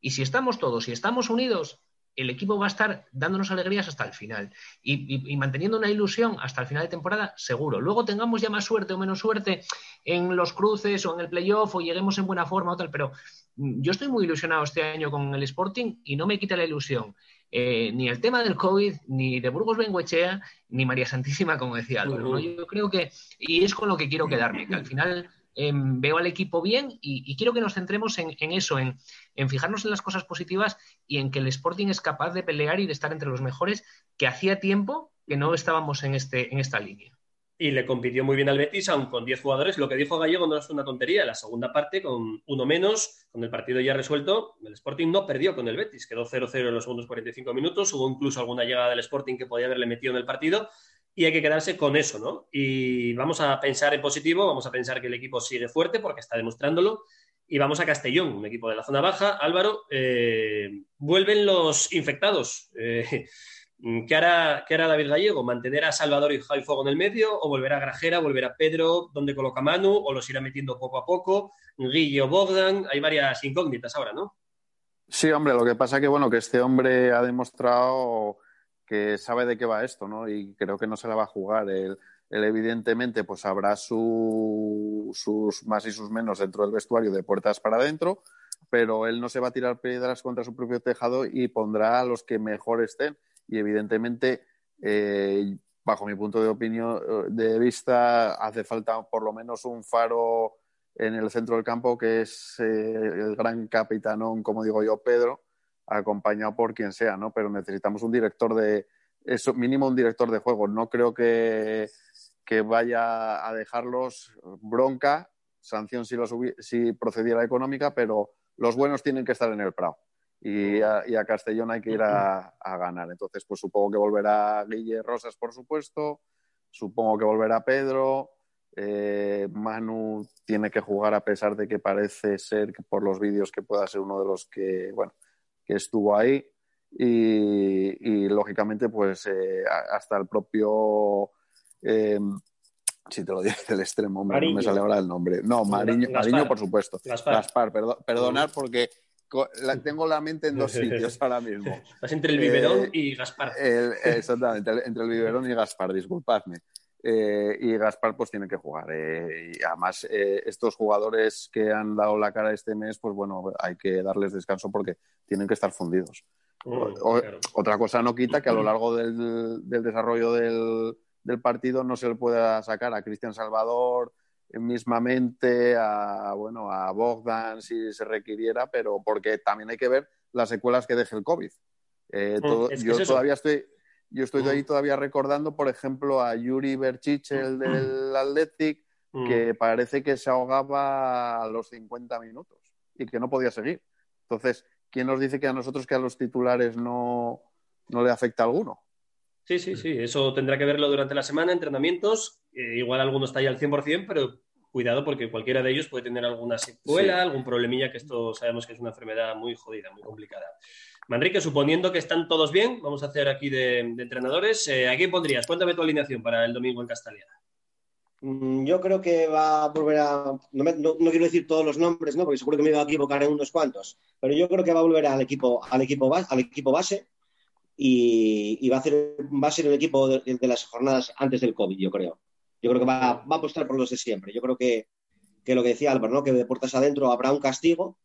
Y si estamos todos, si estamos unidos, el equipo va a estar dándonos alegrías hasta el final y, manteniendo una ilusión hasta el final de temporada, seguro. Luego tengamos ya más suerte o menos suerte en los cruces o en el playoff o lleguemos en buena forma o tal, pero yo estoy muy ilusionado este año con el Sporting y no me quita la ilusión. eh, ni el tema del COVID, ni de Burgos Benguechea, ni María Santísima, como decía Álvaro. ¿no? Yo creo que, y es con lo que quiero quedarme, que al final em, veo al equipo bien y, y quiero que nos centremos en, en eso, en, en fijarnos en las cosas positivas y en que el Sporting es capaz de pelear y de estar entre los mejores, que hacía tiempo que no estábamos en, este, en esta línea. Y le compitió muy bien al Betis, aun con 10 jugadores. Lo que dijo Gallego no es una tontería. La segunda parte, con uno menos, con el partido ya resuelto, el Sporting no perdió con el Betis. Quedó 0-0 en los segundos 45 minutos. Hubo incluso alguna llegada del Sporting que podía haberle metido en el partido. Y hay que quedarse con eso, ¿no? Y vamos a pensar en positivo, vamos a pensar que el equipo sigue fuerte porque está demostrándolo. Y vamos a Castellón, un equipo de la zona baja. Álvaro, eh, vuelven los infectados. Eh, ¿Qué hará, ¿Qué hará David Gallego? ¿Mantener a Salvador y Javi Fuego en el medio? ¿O volver a Grajera, volver a Pedro? ¿Dónde coloca Manu? ¿O los irá metiendo poco a poco? Guillo Bogdan. Hay varias incógnitas ahora, ¿no? Sí, hombre, lo que pasa que bueno, que este hombre ha demostrado que sabe de qué va esto, ¿no? Y creo que no se la va a jugar. Él, él evidentemente, pues habrá su- sus más y sus menos dentro del vestuario de puertas para adentro, pero él no se va a tirar piedras contra su propio tejado y pondrá a los que mejor estén. Y evidentemente, eh, bajo mi punto de opinión, eh, de vista, hace falta por lo menos un faro en el centro del campo, que es eh, el gran capitanón, como digo yo, Pedro, acompañado por quien sea, ¿no? Pero necesitamos un director de, eso, mínimo un director de juego. No creo que, que vaya a dejarlos bronca, sanción si, procediera económica, pero los buenos tienen que estar en el Prado. Y a, y a Castellón hay que ir a, a ganar. Entonces, pues supongo que volverá Guille Rosas, por supuesto. Supongo que volverá Pedro. Eh, Manu tiene que jugar a pesar de que parece ser, por los vídeos, que pueda ser uno de los que, bueno, que estuvo ahí. Y, lógicamente, pues eh, hasta el propio. Eh, si te lo digo del extremo, no me sale ahora el nombre. No, Mariño, Mariño por supuesto. Gaspar, perdonar porque tengo la mente en dos sitios ahora mismo. Estás entre el biberón y Gaspar. exactamente, entre el biberón y Gaspar, disculpadme. Eh, y Gaspar pues tiene que jugar. Eh, y además eh, estos jugadores que han dado la cara este mes, pues bueno, hay que darles descanso porque tienen que estar fundidos. Mm, otra cosa no quita que a lo largo del, desarrollo del, partido no se le pueda sacar a Cristian Salvador mismamente, a, bueno, a Bogdan si se requiriera, pero porque también hay que ver las secuelas que deje el COVID. Mm, yo todavía estoy, yo estoy ahí todavía recordando, por ejemplo, a Yuri Berchich, el del Athletic, que parece que se ahogaba a los 50 minutos y que no podía seguir. Entonces, ¿quién nos dice que a nosotros, que a los titulares no, no le afecta alguno? Sí, sí, sí. Eso tendrá que verlo durante la semana, entrenamientos. igual alguno está ahí al 100%, pero cuidado porque cualquiera de ellos puede tener alguna secuela, algún problemilla, que esto sabemos que es una enfermedad muy jodida, muy complicada. Manrique, suponiendo que están todos bien, vamos a hacer aquí de, entrenadores. Eh, ¿A quién pondrías? Cuéntame tu alineación para el domingo en Castalia. Mm, yo creo que va a volver a. No, quiero decir todos los nombres, ¿no? porque seguro que me iba a equivocar en unos cuantos. Pero yo creo que va a volver al equipo, al equipo, al equipo base y, va, a hacer, va a ser el equipo de, las jornadas antes del COVID, yo creo. Yo creo que va, a apostar por los de siempre. Yo creo que, que lo que decía Álvaro, ¿no? que de puertas adentro habrá un castigo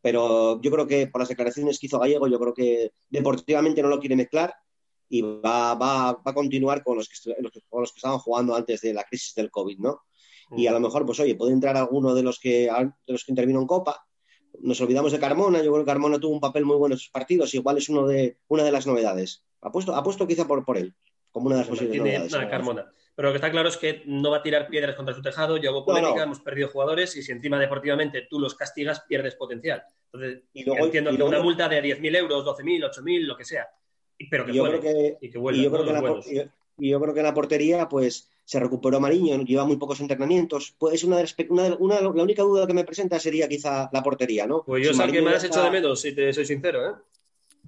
pero yo creo que por las declaraciones que hizo Gallego, yo creo que deportivamente no lo quiere mezclar y va, va, va a continuar con los, que, con los que estaban jugando antes de la crisis del COVID, ¿no? Y a lo mejor, pues oye, puede entrar alguno de los que, de los que intervino en Copa. Nos olvidamos de Carmona, yo creo que Carmona tuvo un papel muy bueno en esos partidos, igual es uno de, una de las novedades. Apuesto, apuesto quizá por, por él, como una de las posibles novedades. Carmona. Pero lo que está claro es que no va a tirar piedras contra su tejado, ya hubo polémica, hemos perdido jugadores y si encima deportivamente tú los castigas, pierdes potencial. Entonces, y luego, entiendo que una multa de 10.000 euros, 12.000, 8.000, lo que sea, pero que yo y que vuelva, y yo, creo que la, y yo creo que en la portería, pues se recuperó Mariño, lleva muy pocos entrenamientos. Pues una, de una, la única duda que me presenta sería quizá la portería, ¿no? Pues yo sé que me has hecho de menos, si te soy sincero, ¿eh?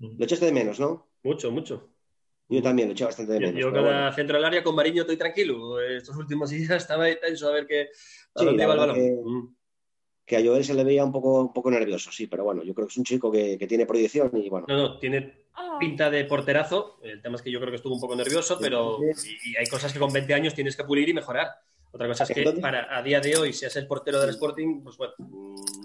Lo echaste de menos, ¿no? Mucho, mucho. Yo también lo eché bastante de menos. Yo, cada centro del área con Mariño estoy tranquilo. Estos últimos días estaba tenso a ver qué, a dónde iba el balón. Que, mm. que, a Joel se le veía un poco, un poco nervioso, sí, pero bueno, yo creo que es un chico que, que, tiene proyección y bueno. No, no, tiene pinta de porterazo. El tema es que yo creo que estuvo un poco nervioso, pero y, hay cosas que con 20 años tienes que pulir y mejorar. Otra cosa es que para a día de hoy seas el portero del Sporting, pues bueno,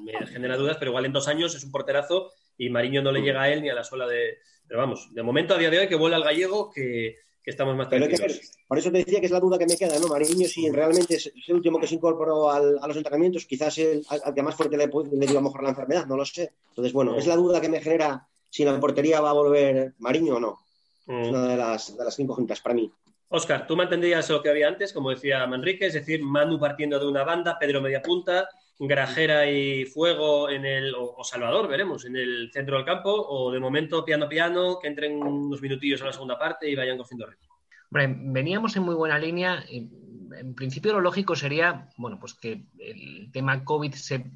me genera dudas, pero igual en dos años es un porterazo y Mariño no le mm. llega a él ni a la sola de, pero vamos, de momento a día de hoy que vuela al gallego que, estamos más tranquilos. por eso te decía que es la duda que me queda, ¿no? Mariño, si realmente es, el último que se incorporó a los entrenamientos, quizás el, al que más fuerte le, le dio a lo mejor la enfermedad, no lo sé. Entonces, bueno, es la duda que me genera si la portería va a volver Mariño o no. Es una de las, de las cinco juntas para mí. Oscar, tú mantendrías lo que había antes, como decía Manrique, es decir, Manu partiendo de una banda, Pedro media punta, Grajera y Fuego en el, o, Salvador, veremos, en el centro del campo, o de momento piano piano, que entren unos minutillos a la segunda parte y vayan cogiendo ritmo. veníamos en muy buena línea. En principio lo lógico sería, bueno, pues que el tema COVID se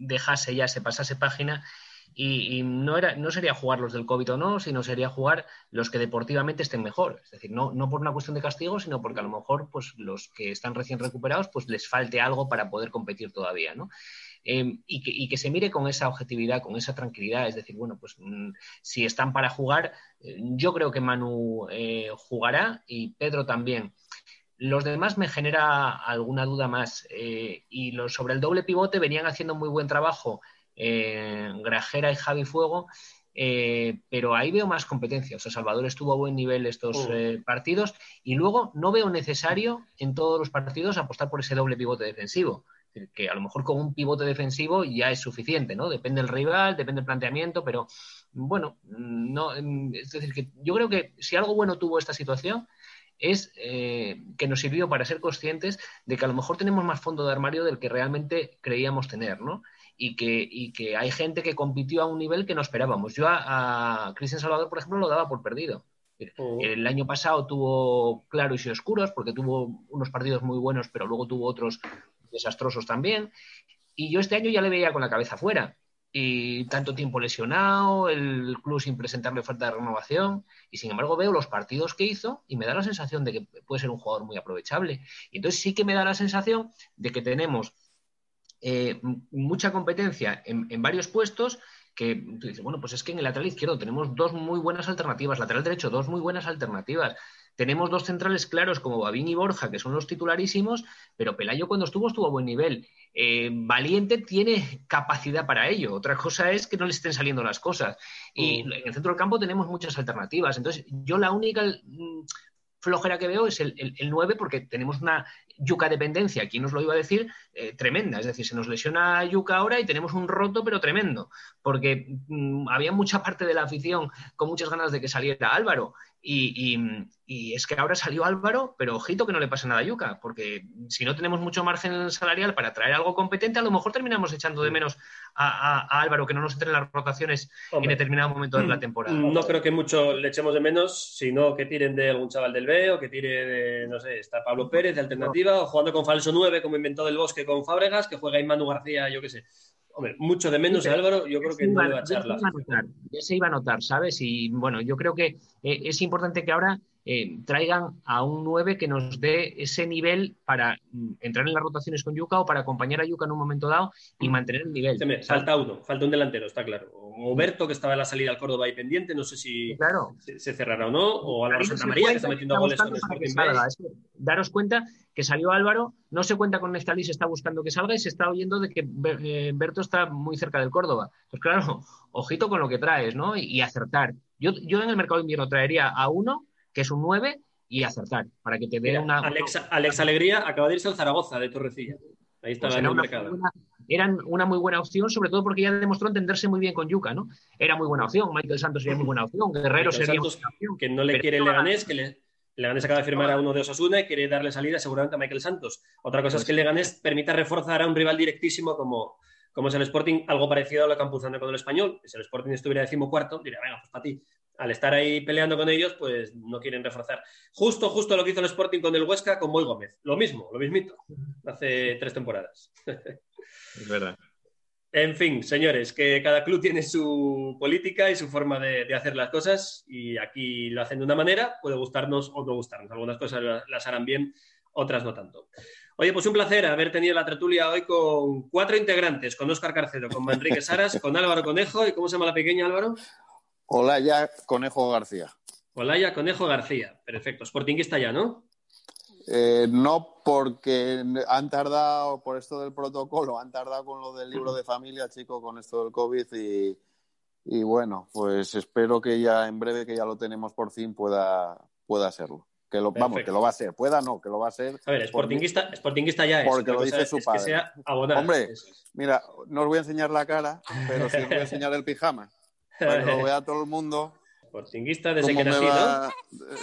dejase ya, se pasase página y, no, era, no sería jugar los del COVID o no, sino sería jugar los que deportivamente estén mejor. Es decir, no, no por una cuestión de castigo, sino porque a lo mejor pues, los que están recién recuperados pues les falte algo para poder competir todavía. ¿no? Em, y, que, se mire con esa objetividad, con esa tranquilidad. Es decir, bueno, pues mm, si están para jugar, eh, yo creo que Manu eh, jugará y Pedro también. Los demás me genera alguna duda más. Eh, y los, sobre el doble pivote venían haciendo muy buen trabajo eh, Grajera y Javi Fuego, eh, pero ahí veo más competencia. O sea, Salvador estuvo a buen nivel estos eh, partidos y luego no veo necesario en todos los partidos apostar por ese doble pivote defensivo. Que a lo mejor con un pivote defensivo ya es suficiente, ¿no? Depende del rival, depende del planteamiento, pero bueno, no, es decir, que yo creo que si algo bueno tuvo esta situación es que nos sirvió para ser conscientes de que a lo mejor tenemos más fondo de armario del que realmente creíamos tener, ¿no? Y que, y que hay gente que compitió a un nivel que no esperábamos. Yo a, Cristian Salvador, por ejemplo, lo daba por perdido. Oh. El año pasado tuvo claros y oscuros porque tuvo unos partidos muy buenos, pero luego tuvo otros desastrosos también. Y yo este año ya le veía con la cabeza fuera. Y tanto tiempo lesionado, el club sin presentarle oferta de renovación. Y sin embargo veo los partidos que hizo y me da la sensación de que puede ser un jugador muy aprovechable. Y entonces sí que me da la sensación de que tenemos eh, mucha competencia en, en varios puestos que tú dices, bueno, pues es que en el lateral izquierdo tenemos dos muy buenas alternativas, lateral derecho, dos muy buenas alternativas. Tenemos dos centrales claros como Babín y Borja, que son los titularísimos, pero Pelayo cuando estuvo estuvo a buen nivel. Eh, Valiente tiene capacidad para ello. Otra cosa es que no le estén saliendo las cosas. Y mm. en el centro del campo tenemos muchas alternativas. Entonces, yo la única mm, flojera que veo es el, el, 9 porque tenemos una yuca dependencia, aquí nos lo iba a decir, eh, tremenda. Es decir, se nos lesiona yuca ahora y tenemos un roto pero tremendo, porque mm, había mucha parte de la afición con muchas ganas de que saliera Álvaro y, es que ahora salió Álvaro, pero ojito que no le pasa nada a Yuca, porque si no tenemos mucho margen salarial para traer algo competente, a lo mejor terminamos echando de menos a, Álvaro que no nos entre en las rotaciones en determinado momento de la temporada. No creo que mucho le echemos de menos, sino que tiren de algún chaval del B o que tire de, no sé, está Pablo Pérez de alternativa, o jugando con falso 9, como inventó del Bosque con Fábregas, que juega Manu García, yo qué sé. Hombre, mucho de menos Álvaro, yo creo que no va a echar la. Ya se iba a notar, ¿sabes? Y bueno, yo creo que eh, es importante que ahora eh, traigan a un 9 que nos dé ese nivel para mm, entrar en las rotaciones con Yuca o para acompañar a Yuca en un momento dado y mantener el nivel. falta uno, falta un delantero, está claro. O Berto, que estaba en la salida al Córdoba y pendiente, no sé si se, cerrará o no, o Álvaro Santamaría, que está metiendo goles con Sporting Daros cuenta que salió Álvaro, no se cuenta con Nestalí, se está buscando que salga y se está oyendo de que eh, Berto está muy cerca del Córdoba. Pues claro, ojito con lo que traes, ¿no? Y, acertar. Yo, yo en el mercado de invierno traería a uno que es un 9, y acertar, para que te vea una... Alex, Alegría acaba de irse al Zaragoza de Torrecilla. Ahí está pues en el mercado. eran una muy buena opción, sobre todo porque ya demostró entenderse muy bien con Yuca, ¿no? Era muy buena opción, Michael Santos sería muy buena opción, Guerrero sería muy buena opción. Que no le quiere Leganés, que le, Leganés acaba de firmar a uno de Osasuna y quiere darle salida seguramente a Michael Santos. Otra cosa es pues que Leganés permita reforzar a un rival directísimo como, como es el Sporting, algo parecido a lo que han con el Español. Si el Sporting estuviera decimocuarto, diría, venga, pues para ti al estar ahí peleando con ellos, pues no quieren reforzar. Justo, justo lo que hizo el Sporting con el Huesca con Moy Gómez. Lo mismo, lo mismito. Hace tres temporadas. Es verdad. En fin, señores, que cada club tiene su política y su forma de, hacer las cosas y aquí lo hacen de una manera, puede gustarnos o no gustarnos. Algunas cosas las harán bien, otras no tanto. Oye, pues un placer haber tenido la tertulia hoy con cuatro integrantes, con Óscar Carcedo, con Manrique Saras, con Álvaro Conejo y ¿cómo se llama la pequeña Álvaro? Olaya Conejo García. Olaya Conejo García, perfecto. Sportingista ya, ¿no? Eh, no, porque han tardado, por esto del protocolo, han tardado con lo del libro de familia, chico, con esto del COVID y, y bueno, pues espero que ya en breve, que ya lo tenemos por fin, pueda, pueda serlo. Que lo, vamos, que lo va a ser. Pueda no, que lo va a ser. A ver, Sportingista, Sportingista ya es. Porque lo dice su padre. Hombre, mira, no os voy a enseñar la cara, pero sí os voy a enseñar el pijama. Que lo vea todo el mundo. Sportingista desde que nací, ¿no?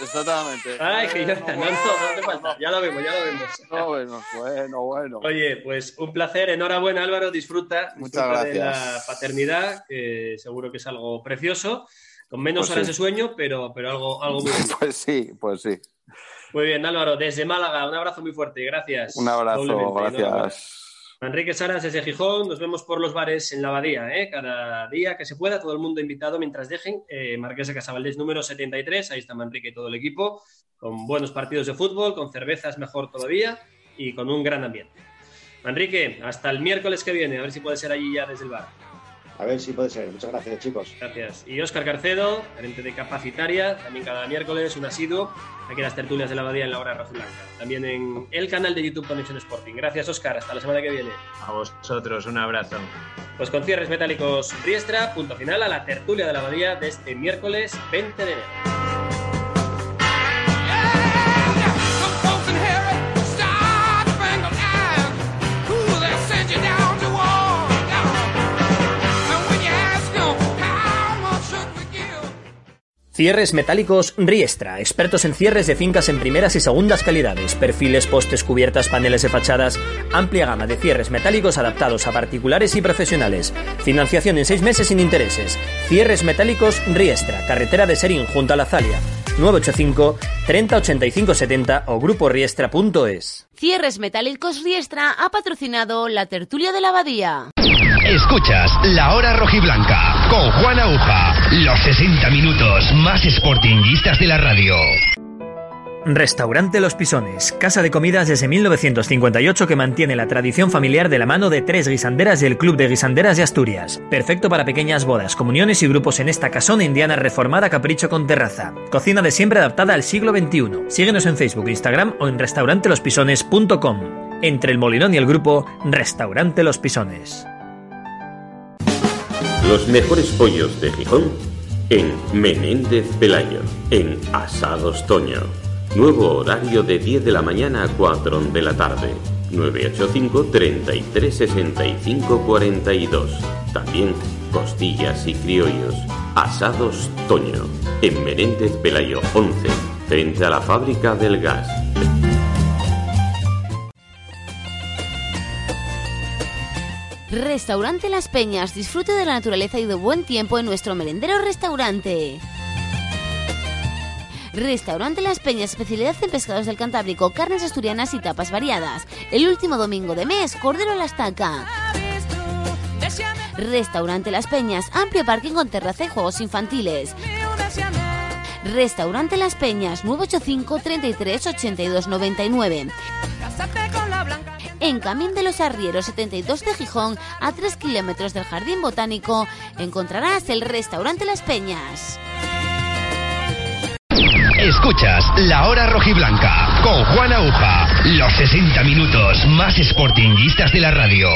Exactamente. Ay, que yo... no, no, no falta. Ya lo vemos, ya lo vemos. No, bueno, bueno, bueno. Oye, pues un placer. Enhorabuena, Álvaro. Disfruta. Muchas gracias. de la paternidad, que seguro que es algo precioso. Con menos pues horas de sueño, pero, pero algo, algo muy bueno. Pues sí, pues sí. Muy bien, Álvaro. Desde Málaga, un abrazo muy fuerte. Gracias. Un abrazo, gracias. Enrique Saras desde Gijón, nos vemos por los bares en la abadía, ¿eh? cada día que se pueda, todo el mundo invitado mientras dejen. Eh, Marqués de Casabaldés número 73, ahí está Manrique y todo el equipo, con buenos partidos de fútbol, con cervezas mejor todavía y con un gran ambiente. Manrique, hasta el miércoles que viene, a ver si puede ser allí ya desde el bar. A ver si puede ser. Muchas gracias, chicos. Gracias. Y Óscar Carcedo, gerente de Capacitaria, también cada miércoles un asiduo aquí en las tertulias de la Abadía en la hora roja blanca. También en el canal de YouTube Conexión Sporting. Gracias, Óscar. Hasta la semana que viene. A vosotros, un abrazo. Pues con cierres metálicos Riestra, punto final a la tertulia de la Abadía de este miércoles 20 de enero. Cierres metálicos Riestra, expertos en cierres de fincas en primeras y segundas calidades, perfiles, postes, cubiertas, paneles de fachadas, amplia gama de cierres metálicos adaptados a particulares y profesionales. Financiación en seis meses sin intereses. Cierres metálicos Riestra, carretera de Serín junto a la Zalia. 985 30 85 70 o. Cierres Metálicos Riestra ha patrocinado la tertulia de la abadía. Escuchas La Hora Rojiblanca con Juan Aguja. Los 60 minutos más sportinguistas de la radio. Restaurante Los Pisones, casa de comidas desde 1958 que mantiene la tradición familiar de la mano de tres guisanderas y el Club de Guisanderas de Asturias. Perfecto para pequeñas bodas, comuniones y grupos en esta casona indiana reformada capricho con terraza. Cocina de siempre adaptada al siglo XXI. Síguenos en Facebook, Instagram o en restaurantelospisones.com. Entre el Molinón y el grupo, Restaurante Los Pisones. Los mejores pollos de Gijón en Menéndez Pelayo, en Asados Toño. Nuevo horario de 10 de la mañana a 4 de la tarde. 985 33 65 42. También costillas y criollos. Asados Toño, en Menéndez Pelayo 11, frente a la fábrica del gas. Restaurante Las Peñas, disfrute de la naturaleza y de buen tiempo en nuestro merendero restaurante. Restaurante Las Peñas, especialidad en pescados del Cantábrico, carnes asturianas y tapas variadas. El último domingo de mes, cordero a la estaca. Restaurante Las Peñas, amplio parking con terraza y juegos infantiles. Restaurante Las Peñas, 985 33 82 99. En Camín de los Arrieros 72 de Gijón, a 3 kilómetros del Jardín Botánico, encontrarás el Restaurante Las Peñas. Escuchas La Hora Rojiblanca con Juan Aguja. Los 60 minutos más sportinguistas de la radio.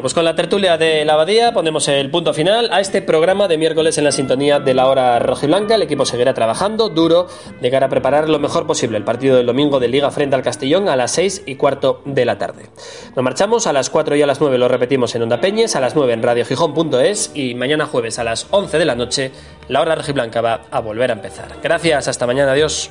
Pues con la tertulia de la abadía ponemos el punto final a este programa de miércoles en la sintonía de la hora rojiblanca. El equipo seguirá trabajando duro de cara a preparar lo mejor posible el partido del domingo de Liga frente al Castellón a las 6 y cuarto de la tarde. Nos marchamos a las 4 y a las 9 lo repetimos en Onda Peñes, a las 9 en radiogijón.es y mañana jueves a las 11 de la noche la hora rojiblanca va a volver a empezar. Gracias, hasta mañana, adiós.